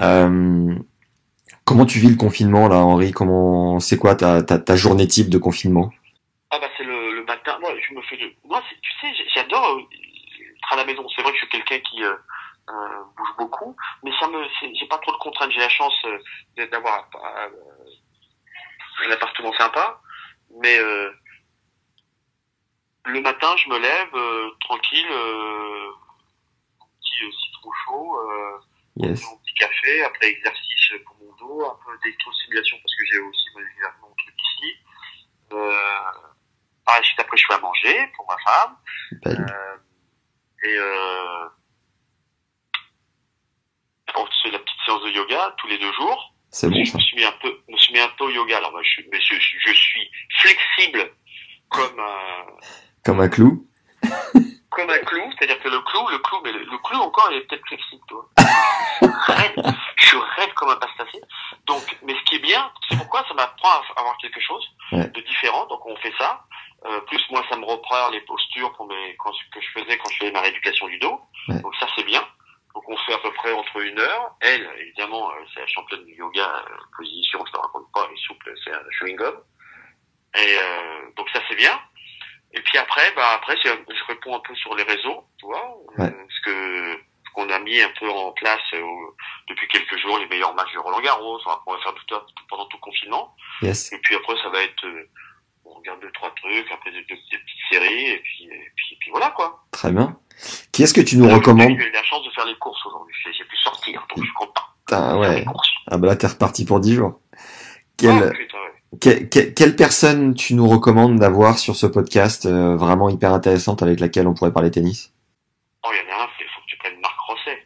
Euh, comment tu vis le confinement là, Henri? Comment c'est quoi ta, ta, ta journée type de confinement Ah bah c'est le, le matin. Moi, je me fais de... Moi, tu sais, j'adore euh, être à la maison. C'est vrai que je suis quelqu'un qui euh, euh, bouge beaucoup, mais ça me, j'ai pas trop de contraintes. J'ai la chance euh, d'avoir un appartement sympa, mais le matin, je me lève tranquille, un petit citron chaud. Yes. mon petit café, après exercice pour mon dos, un peu d'électrostimulation parce que j'ai aussi mon, mon truc ici. Euh, par la suite, après, je fais à manger pour ma femme. Belle. Euh, et euh, on fait la petite séance de yoga tous les deux jours. C'est bon je ça. me suis mis un peu, je me suis mis un peu au yoga. Alors, moi, je, suis- mais je, je suis flexible comme un, Comme un clou. comme un clou, c'est-à-dire que le clou, le clou, mais le, le clou encore, il est peut-être flexible, toi. Je suis raide, je suis raide comme un pastacé. Donc, mais ce qui est bien, c'est pourquoi? Ça m'apprend à avoir quelque chose Ouais. de différent. Donc, on fait ça. Euh, plus moi, ça me reprend les postures pour mes, quand, que je faisais quand je faisais ma rééducation du dos. Ouais. Donc ça, c'est bien. Donc, on fait à peu près entre une heure. Elle, évidemment, euh, c'est la championne du yoga, euh, position, je te raconte pas, elle est souple, c'est un chewing gum. Et euh, donc ça, c'est bien. Et puis après, bah après, je réponds un peu sur les réseaux, tu vois, euh, Ouais. ce que ce qu'on a mis un peu en place euh, depuis quelques jours, les meilleurs matchs de Roland Garros, on va, on va faire tout, ça tout- pendant tout le confinement. Yes. Et puis après, ça va être, euh, regarde deux trois trucs, après des, des- des petites séries, et puis, et puis, et puis voilà quoi. Très bien. Qui est-ce que tu nous Là, recommandes J'ai eu la chance de faire les courses aujourd'hui, j'ai pu sortir, donc je suis content. Ah ouais. Ah bah là t'es reparti pour 10 jours. Ah, Quelle, putain, ouais. que- que- quelle personne tu nous recommandes d'avoir sur ce podcast euh, vraiment hyper intéressante avec laquelle on pourrait parler tennis? Oh, il y en a un, il faut que tu prennes Marc Rosset.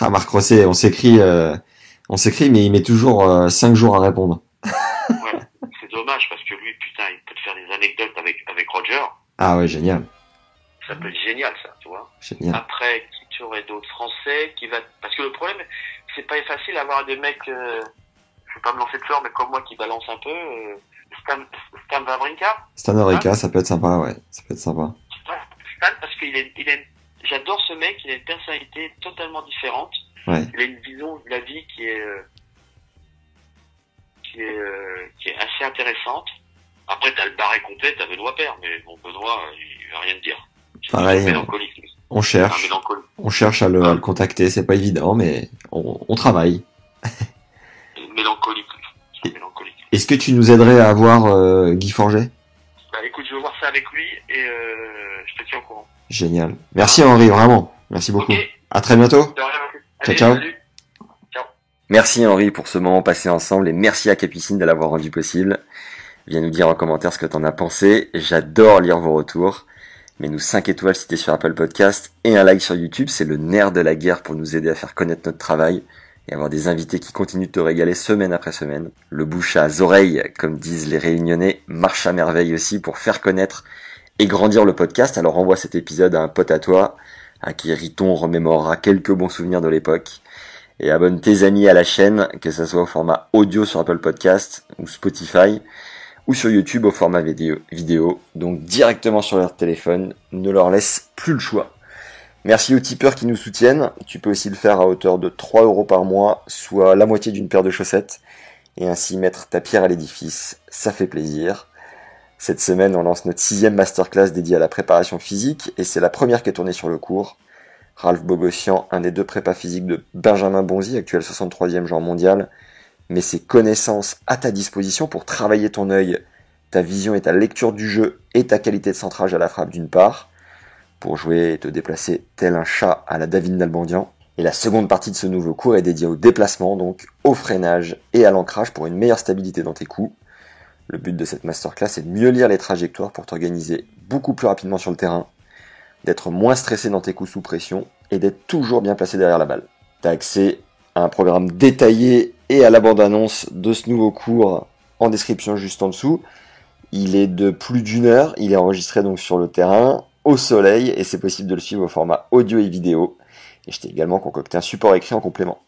Ah Marc Rosset, on s'écrit, euh, on s'écrit, mais il met toujours 5 jours à répondre. Ouais, c'est dommage parce que lui, putain, il peut te faire des anecdotes avec, avec Roger. Ah ouais, génial, Ça peut être génial, ça, tu vois. génial. Après, qui tu aurais d'autres français qui va, parce que le problème, c'est pas facile d'avoir des mecs, euh, je vais pas me lancer de fleurs, mais comme moi qui balance un peu, euh, Stan, Stan Wawrinka. Stan Wawrinka, ça peut être sympa, ouais, ça peut être sympa. Stan, parce qu'il est, il est, j'adore ce mec, il a une personnalité totalement différente. Ouais. Il a une vision de la vie qui est, euh, qui est, euh, qui est assez intéressante. Après, t'as le barré complet, t'as Benoît Père, mais bon, Benoît, euh, il va rien te dire. Pareil, mélancolique, lui. On cherche, on cherche à le, à le contacter, c'est pas évident, mais on, on travaille. Mélancolique. Est-ce que tu nous aiderais à avoir euh, Guy Forget? Bah écoute, je vais voir ça avec lui et euh, je te tiens au courant. Génial. Merci Henri, vraiment. Merci beaucoup. À très bientôt. de rien. Ciao, Allez, ciao. salut. Merci Henri pour ce moment passé ensemble et merci à Capucine de l'avoir rendu possible. Viens nous dire en commentaire ce que t'en as pensé. J'adore lire vos retours. Mets-nous 5 étoiles si t'es sur Apple Podcast et un like sur YouTube. C'est le nerf de la guerre pour nous aider à faire connaître notre travail et avoir des invités qui continuent de te régaler semaine après semaine. Le bouche à oreilles, comme disent les réunionnais, marche à merveille aussi pour faire connaître et grandir le podcast. Alors envoie cet épisode à un pote à toi, à qui Riton remémorera quelques bons souvenirs de l'époque et abonne tes amis à la chaîne, que ce soit au format audio sur Apple Podcast ou Spotify, ou sur YouTube au format vidéo, donc directement sur leur téléphone, ne leur laisse plus le choix. Merci aux tipeurs qui nous soutiennent, tu peux aussi le faire à hauteur de 3 euros par mois, soit la moitié d'une paire de chaussettes, et ainsi mettre ta pierre à l'édifice, ça fait plaisir. Cette semaine, on lance notre sixième masterclass dédiée à la préparation physique, et c'est la première qui est tournée sur le cours. Ralph Bogossian, un des deux prépas physiques de Benjamin Bonzi, actuel 63e joueur mondial, met ses connaissances à ta disposition pour travailler ton œil, ta vision et ta lecture du jeu et ta qualité de centrage à la frappe d'une part, pour jouer et te déplacer tel un chat à la David Nalbandian. Et la seconde partie de ce nouveau cours est dédiée au déplacement, donc au freinage et à l'ancrage pour une meilleure stabilité dans tes coups. Le but de cette masterclass est de mieux lire les trajectoires pour t'organiser beaucoup plus rapidement sur le terrain, d'être moins stressé dans tes coups sous pression et d'être toujours bien placé derrière la balle. Tu as accès à un programme détaillé et à la bande-annonce de ce nouveau cours en description juste en dessous. Il est de plus d'une heure, il est enregistré donc sur le terrain, au soleil, et c'est possible de le suivre au format audio et vidéo. Et je t'ai également concocté un support écrit en complément.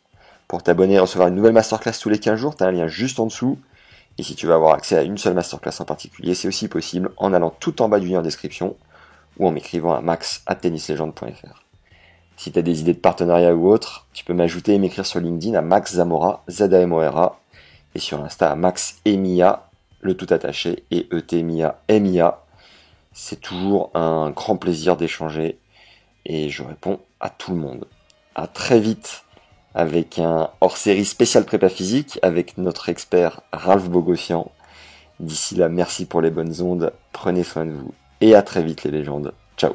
Pour t'abonner et recevoir une nouvelle masterclass tous les 15 jours, tu as un lien juste en dessous. Et si tu veux avoir accès à une seule masterclass en particulier, c'est aussi possible en allant tout en bas du lien en description ou en m'écrivant à max.tennislegende.fr. Si tu as des idées de partenariat ou autre, tu peux m'ajouter et m'écrire sur LinkedIn à Max Zamora, z a m o r -A, et sur Insta à Max Emia, le tout attaché, et e t m i a m i a C'est toujours un grand plaisir d'échanger et je réponds à tout le monde. À très vite avec un hors-série spécial prépa physique avec notre expert Ralph Bogossian. D'ici là, merci pour les bonnes ondes, prenez soin de vous et à très vite les légendes. Ciao